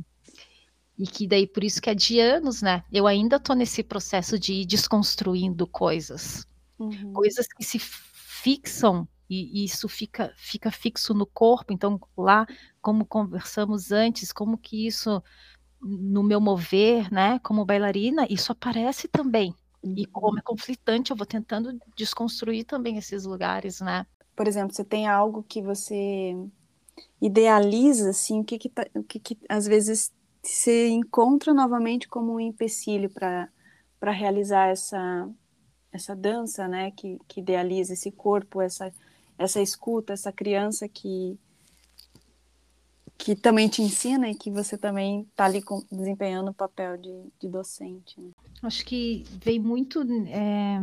e que daí por isso que é de anos, né? Eu ainda estou nesse processo de ir desconstruindo coisas, uhum. coisas que se fixam e, e, isso fica, fica fixo no corpo. Então lá, como conversamos antes, como que isso no meu mover, né? Como bailarina, isso aparece também. E como é conflitante, eu vou tentando desconstruir também esses lugares, né? Por exemplo, você tem algo que você idealiza, assim, o que que, tá, o que, que às vezes se encontra novamente como um empecilho para realizar essa essa dança, né, que, que idealiza esse corpo, essa essa escuta, essa criança que que também te ensina e que você também está ali desempenhando o papel de, de docente. Né? Acho que veio muito é,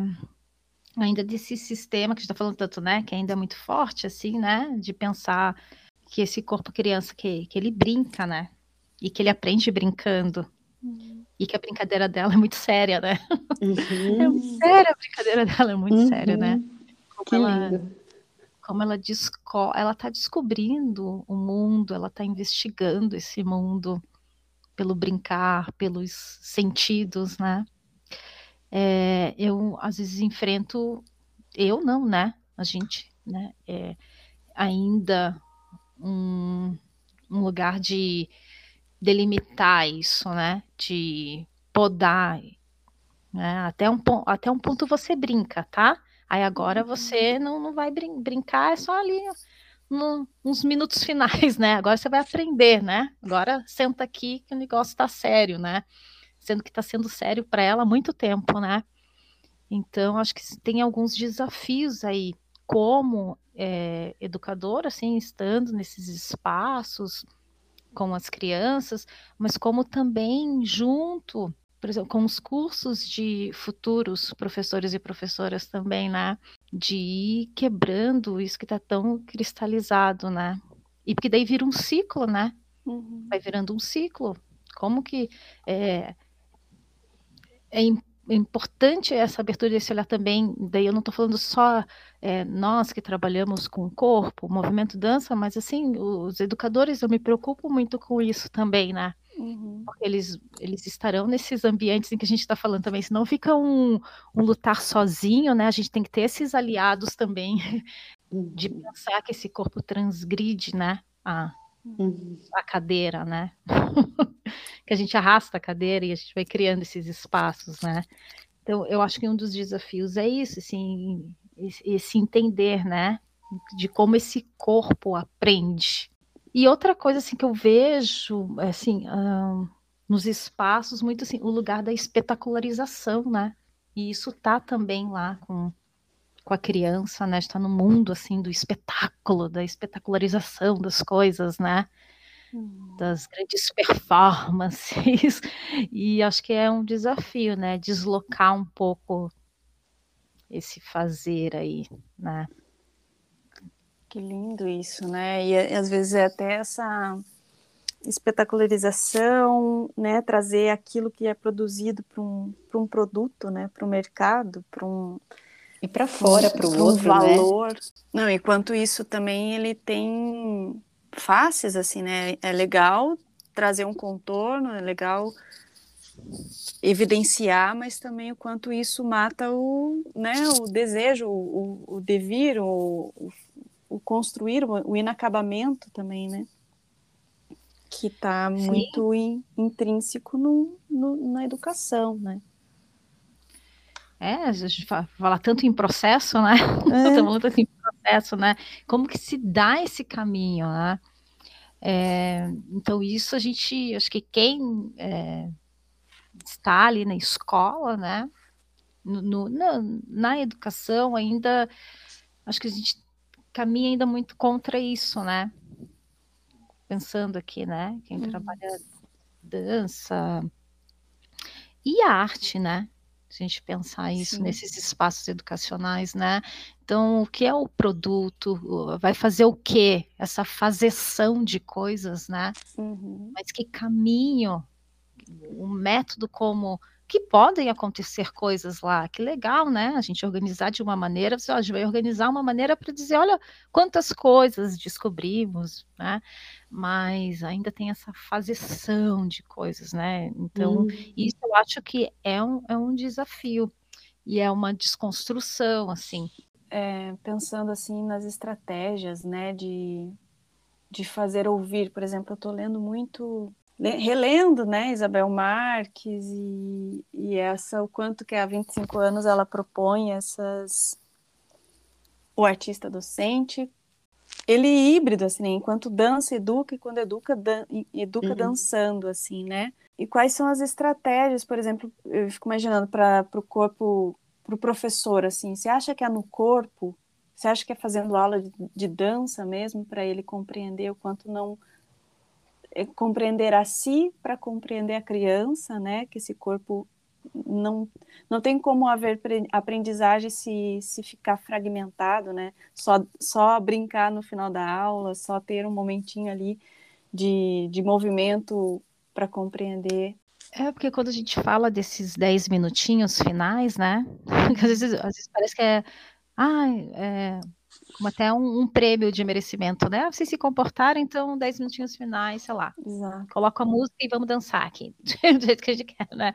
ainda desse sistema que a gente está falando tanto, né? Que ainda é muito forte, assim, né? De pensar que esse corpo criança que, que ele brinca, né? E que ele aprende brincando. Uhum. E que a brincadeira dela é muito séria, né? Uhum. <laughs> É muito séria a brincadeira dela, é muito uhum. séria, né? Como que ela, lindo. Como ela, desco ela tá descobrindo o mundo, ela tá investigando esse mundo pelo brincar, pelos sentidos, né? É, eu às vezes enfrento, eu não, né? A gente, né? É, ainda um, um lugar de delimitar isso, né? De podar, né? Até um, até um ponto você brinca, tá? Aí agora você não, não vai brin brincar, é só ali no, uns minutos <laughs> finais, né? Agora você vai aprender, né? Agora senta aqui que o negócio está sério, né? Sendo que está sendo sério para ela há muito tempo, né? Então, acho que tem alguns desafios aí, como é, educadora, assim, estando nesses espaços com as crianças, mas como também junto por exemplo, com os cursos de futuros professores e professoras também, né? De ir quebrando isso que está tão cristalizado, né? E porque daí vira um ciclo, né? Uhum. Vai virando um ciclo. Como que é, é importante essa abertura desse olhar também, daí eu não estou falando só é, nós que trabalhamos com o corpo, movimento dança, mas assim, os educadores, eu me preocupo muito com isso também, né? Uhum. Porque eles, eles estarão nesses ambientes em que a gente está falando também, senão fica um, um lutar sozinho, né? A gente tem que ter esses aliados também, <laughs> uhum. de pensar que esse corpo transgride, né? A, uhum. a cadeira, né? <laughs> que a gente arrasta a cadeira e a gente vai criando esses espaços, né? Então, eu acho que um dos desafios é isso, assim, esse entender, né? De como esse corpo aprende, e outra coisa assim que eu vejo, assim, uh, nos espaços, muito assim, o lugar da espetacularização, né? E isso tá também lá com, com a criança, né? Está no mundo assim do espetáculo, da espetacularização das coisas, né? Hum. Das grandes performances. <laughs> E acho que é um desafio, né? Deslocar um pouco esse fazer aí, né? Que lindo isso, né? E, e às vezes é até essa espetacularização, né? Trazer aquilo que é produzido para um, um produto, né? Para o mercado, para um e para fora, para o outro, um valor. Né? Não, enquanto isso também ele tem faces assim, né? É legal trazer um contorno, é legal evidenciar, mas também o quanto isso mata o, né, o desejo, o, o devir, o, o o construir, o inacabamento também, né? Que está muito in, intrínseco no, no, na educação, né? É, a gente fala tanto em processo, né? <laughs> É. Estamos tanto em processo, né? Como que se dá esse caminho, né? É, então, isso a gente, acho que quem é, está ali na escola, né? No, no, na, na educação ainda, acho que a gente caminha ainda muito contra isso, né? Pensando aqui, né? Quem uhum. trabalha dança e arte, né? Se a gente pensar isso Sim. nesses espaços educacionais, né? Então, o que é o produto? Vai fazer o quê? Essa fazeção de coisas, né? Uhum. Mas que caminho, o método como que podem acontecer coisas lá. Que legal, né? A gente organizar de uma maneira, você, ó, a gente vai organizar uma maneira para dizer, olha quantas coisas descobrimos, né? Mas ainda tem essa faseção de coisas, né? Então, hum. isso eu acho que é um, é um desafio e é uma desconstrução, assim. É, pensando assim nas estratégias, né, de, de fazer ouvir, por exemplo, eu estou lendo muito relendo, né, Isabel Marques e, e essa, o quanto que há 25 anos ela propõe essas, o artista docente, ele é híbrido, assim, né, enquanto dança, educa, e quando educa, dan educa uhum. dançando, assim, né, e quais são as estratégias, por exemplo, eu fico imaginando para o corpo, para o professor, assim, você acha que é no corpo, você acha que é fazendo aula de, de dança mesmo, para ele compreender o quanto não é compreender a si para compreender a criança, né? Que esse corpo não, não tem como haver aprendizagem se, se ficar fragmentado, né? Só, só brincar no final da aula, só ter um momentinho ali de, de movimento para compreender. É, porque quando a gente fala desses 10 minutinhos finais, né? <laughs> Às vezes, às vezes parece que é. Ah, é, como até um, um, prêmio de merecimento, né? Vocês se comportaram, então, 10 minutinhos finais, sei lá. Exato. Coloca a música e vamos dançar aqui, <laughs> do jeito que a gente quer, né?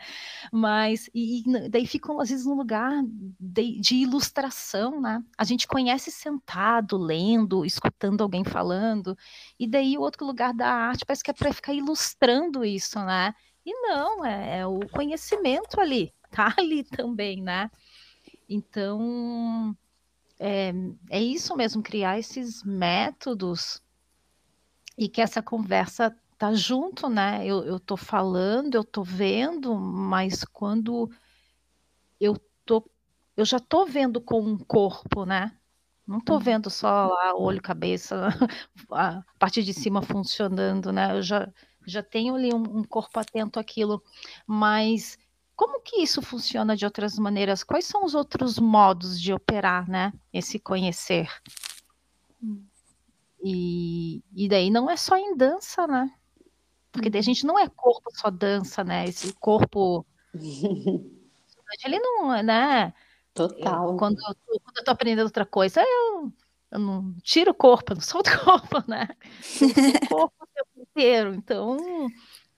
Mas, e, e daí ficam, às vezes, num lugar de, de, ilustração, né? A gente conhece sentado, lendo, escutando alguém falando, e daí o outro lugar da arte parece que é para ficar ilustrando isso, né? E não, é, é o conhecimento ali, <laughs> tá ali também, né? Então, é, é isso mesmo, criar esses métodos e que essa conversa tá junto, né? Eu, eu tô falando, eu tô vendo, mas quando eu tô, eu já tô vendo com um corpo, né? Não tô uhum. vendo só lá olho, cabeça, <laughs> a parte de cima funcionando, né? Eu já, já tenho ali um, um corpo atento àquilo, mas como que isso funciona de outras maneiras? Quais são os outros modos de operar, né? Esse conhecer. Hum. E, e daí não é só em dança, né? Porque daí a gente não é corpo só dança, né? Esse corpo. <laughs> ele não, né? Total. Eu, quando, eu tô, quando eu tô aprendendo outra coisa, eu, eu não tiro o corpo, eu não solto o corpo, né? Eu o corpo o tempo inteiro. Então,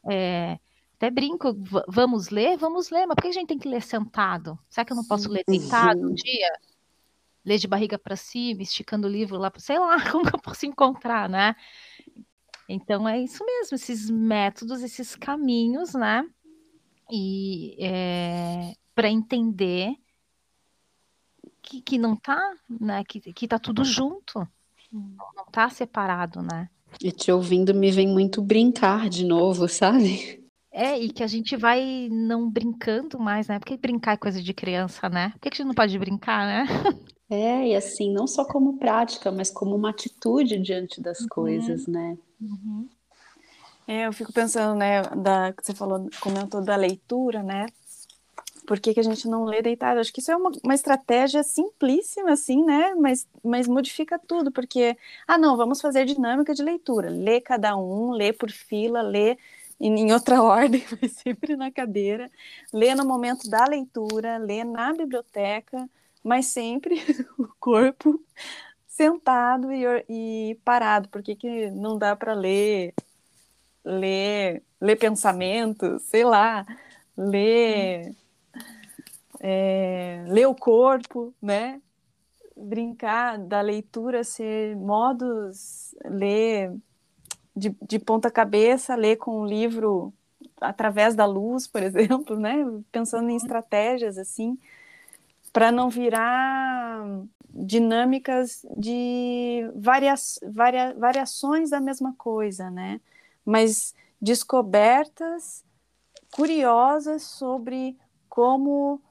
é, até brinco, vamos ler? Vamos ler, mas por que a gente tem que ler sentado? Será que eu não posso ler deitado um dia? Ler de barriga para cima, esticando o livro lá, sei lá, <laughs> como que eu posso encontrar, né? Então é isso mesmo, esses métodos, esses caminhos, né? E é, para entender que, que não tá, né? Que, que tá tudo junto, não tá separado, né? E te ouvindo me vem muito brincar de novo, sabe? É, e que a gente vai não brincando mais, né? Porque brincar é coisa de criança, né? Por que a gente não pode brincar, né? É, e assim, não só como prática, mas como uma atitude diante das uhum. coisas, né? Uhum. É, eu fico pensando, né, da, que você falou, comentou da leitura, né? Por que, que a gente não lê deitado? Acho que isso é uma, uma estratégia simplíssima, assim, né? Mas, mas modifica tudo, porque, ah, não, vamos fazer dinâmica de leitura. Lê cada um, lê por fila, lê em outra <laughs> ordem, mas sempre na cadeira, lê no momento da leitura, lê na biblioteca, mas sempre <laughs> o corpo sentado e, e parado, porque que não dá para ler, ler, ler pensamento, sei lá, ler, é, ler o corpo, né? Brincar da leitura ser modos, ler de, de ponta cabeça, ler com um livro através da luz, por <laughs> exemplo, né? Pensando em estratégias assim, para não virar dinâmicas de varias, varia, variações da mesma coisa, né? Mas descobertas curiosas sobre como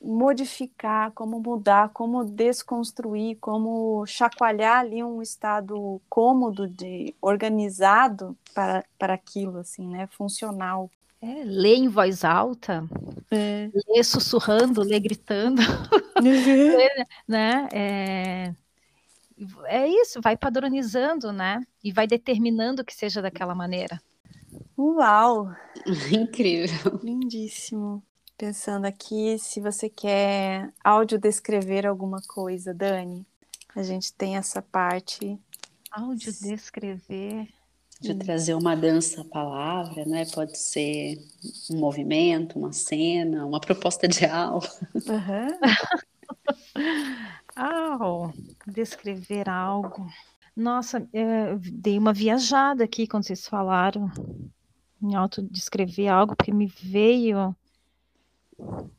modificar, como mudar, como desconstruir, como chacoalhar ali um estado cômodo de organizado para, para aquilo, assim, né? Funcional. É, ler em voz alta, é. ler sussurrando, ler gritando, uhum. <laughs> né? É, é isso, vai padronizando, né? E vai determinando que seja daquela maneira. Uau! <laughs> Incrível. Lindíssimo. Pensando aqui, se você quer audiodescrever alguma coisa, Dani, a gente tem essa parte. Audiodescrever. De trazer uma dança à palavra, né? Pode ser um movimento, uma cena, uma proposta de aula. Uhum. <laughs> descrever algo. Nossa, é, dei uma viajada aqui quando vocês falaram em autodescrever algo, porque me veio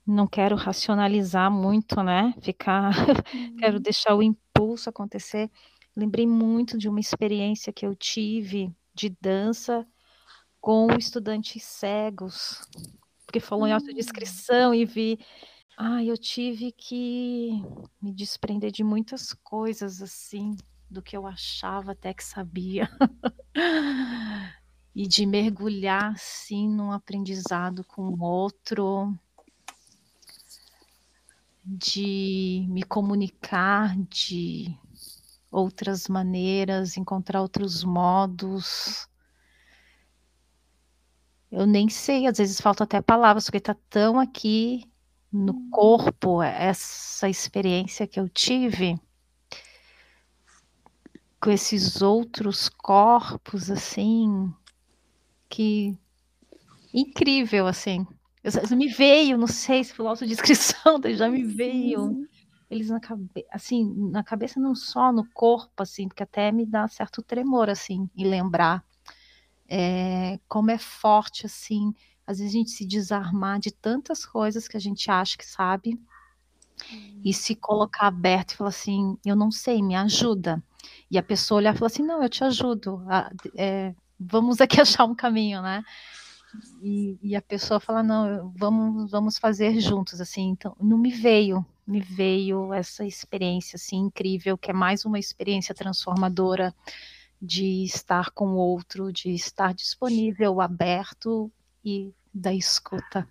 não quero racionalizar muito, né? Ficar, <laughs> uhum. quero deixar o impulso acontecer. Lembrei muito de uma experiência que eu tive de dança com estudantes cegos, porque falou uhum. em autodescrição e vi, ah, eu tive que me desprender de muitas coisas assim, do que eu achava até que sabia. <laughs> e de mergulhar assim num aprendizado com o outro de me comunicar de outras maneiras, encontrar outros modos. Eu nem sei, às vezes falta até palavras, porque está tão aqui no corpo essa experiência que eu tive com esses outros corpos assim que incrível assim eu, me veio, não sei se foi autodescrição, <laughs> já me veio. Eles na cabeça, assim, na cabeça não só, no corpo, assim, porque até me dá certo tremor, assim, e lembrar é, como é forte, assim, às vezes a gente se desarmar de tantas coisas que a gente acha que sabe, e se colocar aberto e falar assim, eu não sei, me ajuda. E a pessoa olhar e falar assim, não, eu te ajudo, é, vamos aqui <laughs> achar um caminho, né? E, e, a pessoa fala, não, vamos, vamos fazer juntos, assim, então, não me veio, me veio essa experiência, assim, incrível, que é mais uma experiência transformadora de estar com o outro, de estar disponível, aberto e da escuta.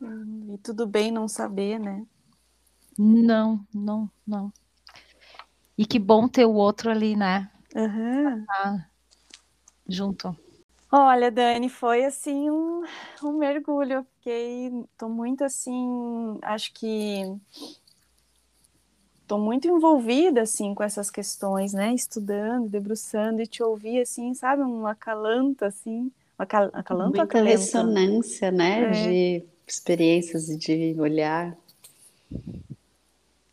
E tudo bem não saber, né? Não, não, não. E que bom ter o outro ali, né? Uhum. Junto. Olha, Dani, foi assim um, um mergulho. Eu fiquei, tô muito assim, acho que tô muito envolvida assim com essas questões, né? Estudando, debruçando e te ouvir assim, sabe, uma calanta assim, uma cal, acalanta, Muita ressonância, né, é. de experiências e de olhar.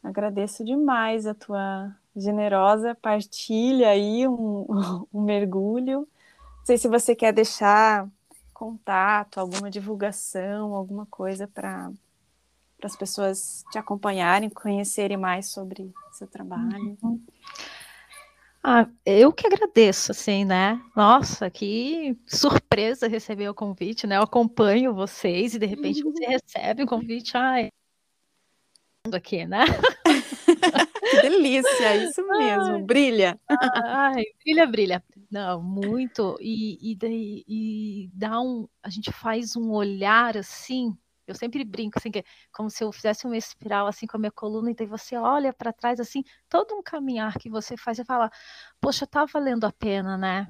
Agradeço demais a tua generosa partilha aí, um, <laughs> um mergulho. Não sei se você quer deixar contato, alguma divulgação, alguma coisa para as pessoas te acompanharem, conhecerem mais sobre seu trabalho. Uhum. Ah, eu que agradeço, assim, né? Nossa, que surpresa receber o convite, né? Eu acompanho vocês e de repente uhum. você recebe o convite, ai, aqui, né? <laughs> que delícia, isso mesmo, ai, brilha. Ai, brilha, brilha. Não, muito. E, e, daí, e dá um. A gente faz um olhar assim. Eu sempre brinco, assim, que como se eu fizesse uma espiral assim com a minha coluna, e daí você olha para trás, assim, todo um caminhar que você faz e fala, poxa, tá valendo a pena, né?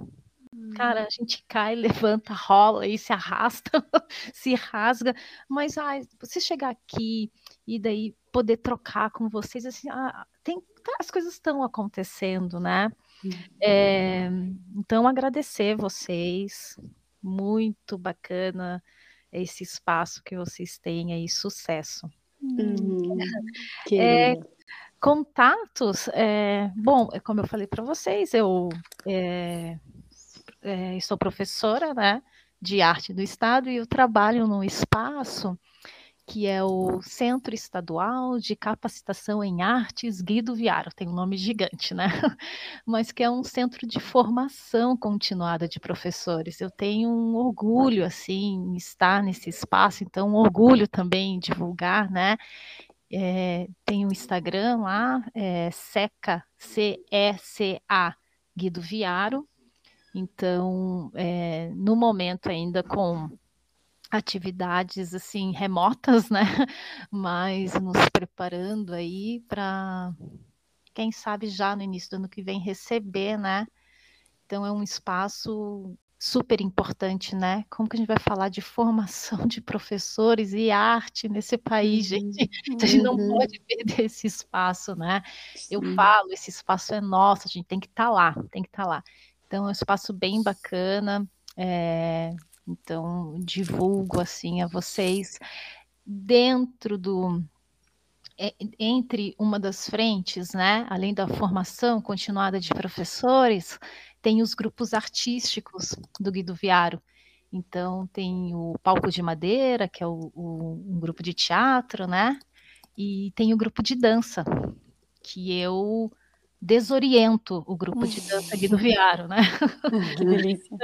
Cara, a gente cai, <laughs> levanta, rola e se arrasta, <laughs> se rasga, mas ai, você chegar aqui e daí poder trocar com vocês, assim, ah, tem, as coisas estão acontecendo, né? É, então, agradecer vocês, muito bacana esse espaço que vocês têm aí, sucesso. Uhum. <laughs> É, contatos, é, bom, é como eu falei para vocês, eu é, é, sou professora né, de arte do Estado e eu trabalho num espaço que é o Centro Estadual de Capacitação em Artes Guido Viaro, tem um nome gigante, né? <laughs> Mas que é um centro de formação continuada de professores. Eu tenho um orgulho, assim, em estar nesse espaço, então, um orgulho também em divulgar, né? É, tem um Instagram lá, é Seca, C-E-C-A, Guido Viaro. Então, é, no momento ainda com atividades assim remotas, né? <laughs> Mas nos preparando aí para quem sabe já no início do ano que vem receber, né? Então é um espaço super importante, né? Como que a gente vai falar de formação de professores e arte nesse país, uhum. gente? <laughs> A gente não uhum. pode perder esse espaço, né? Sim. Eu falo, esse espaço é nosso, a gente tem que estar tá lá, tem que estar tá lá. Então é um espaço bem bacana. É, então, divulgo assim a vocês dentro do é, entre uma das frentes, né, além da formação continuada de professores, tem os grupos artísticos do Guido Viaro. Então, tem o Palco de Madeira, que é o, o, um grupo de teatro, né? E tem o grupo de dança, que eu desoriento o grupo de dança aqui do Viaro, né? Que <laughs> delícia.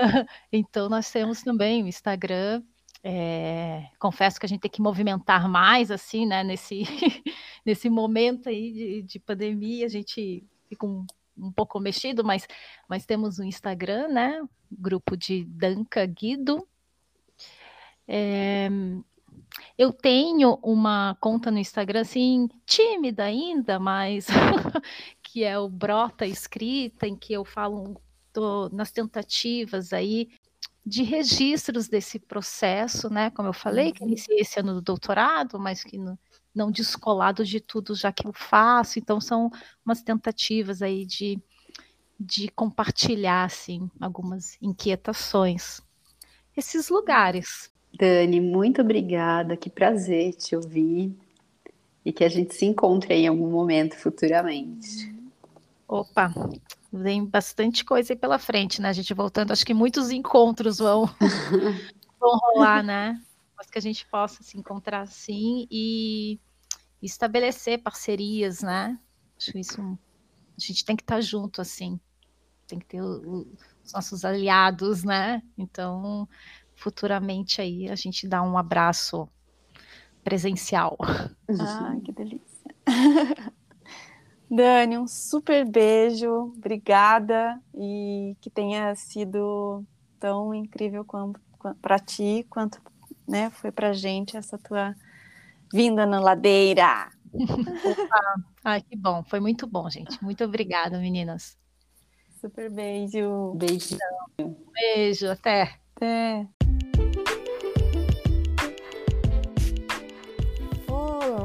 então, nós temos também o Instagram. É, confesso que a gente tem que movimentar mais, assim, né? Nesse, <laughs> nesse momento aí de, de pandemia, a gente fica um, um pouco mexido, mas, mas temos o Instagram, né? Grupo de Danca Guido. É, eu tenho uma conta no Instagram, assim, tímida ainda, mas <laughs> que é o Brota Escrita, em que eu falo nas tentativas aí de registros desse processo, né? Como eu falei, que uhum. iniciei esse ano do doutorado, mas que não, não descolado de tudo já que eu faço. Então, são umas tentativas aí de, de compartilhar, assim, algumas inquietações. Esses lugares. Dani, muito obrigada. Que prazer te ouvir. E que a gente se encontre em algum momento futuramente. Opa, vem bastante coisa aí pela frente, né? A gente voltando, acho que muitos encontros vão, <laughs> vão rolar, né? mas que a gente possa se encontrar sim e estabelecer parcerias, né? Acho isso a gente tem que estar junto assim, tem que ter o, os nossos aliados, né? Então, futuramente aí a gente dá um abraço presencial. Ah, que delícia. <laughs> Dani, um super beijo, obrigada e que tenha sido tão incrível para ti quanto né, foi para gente essa tua vinda na ladeira. Opa. <laughs> Ai, que bom, foi muito bom, gente. Muito obrigada, meninas. Super beijo. Beijo. Beijo, até. Até.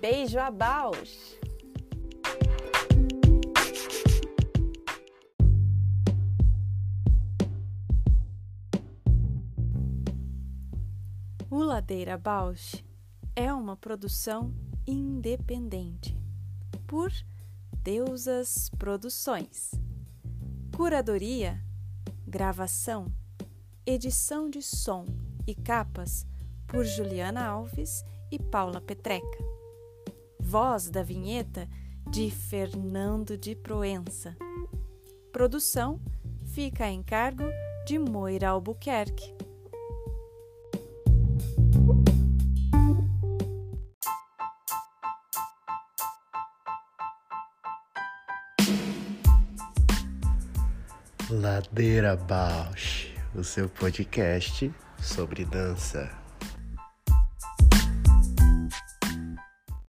Beijo a Baus! O Ladeira Bausch é uma produção independente por Deusas Produções. Curadoria, gravação, edição de som e capas por Juliana Alves e Paula Petreca voz da vinheta de Fernando de Proença. Produção fica a encargo de Moira Albuquerque. Ladeira Bausch, o seu podcast sobre dança.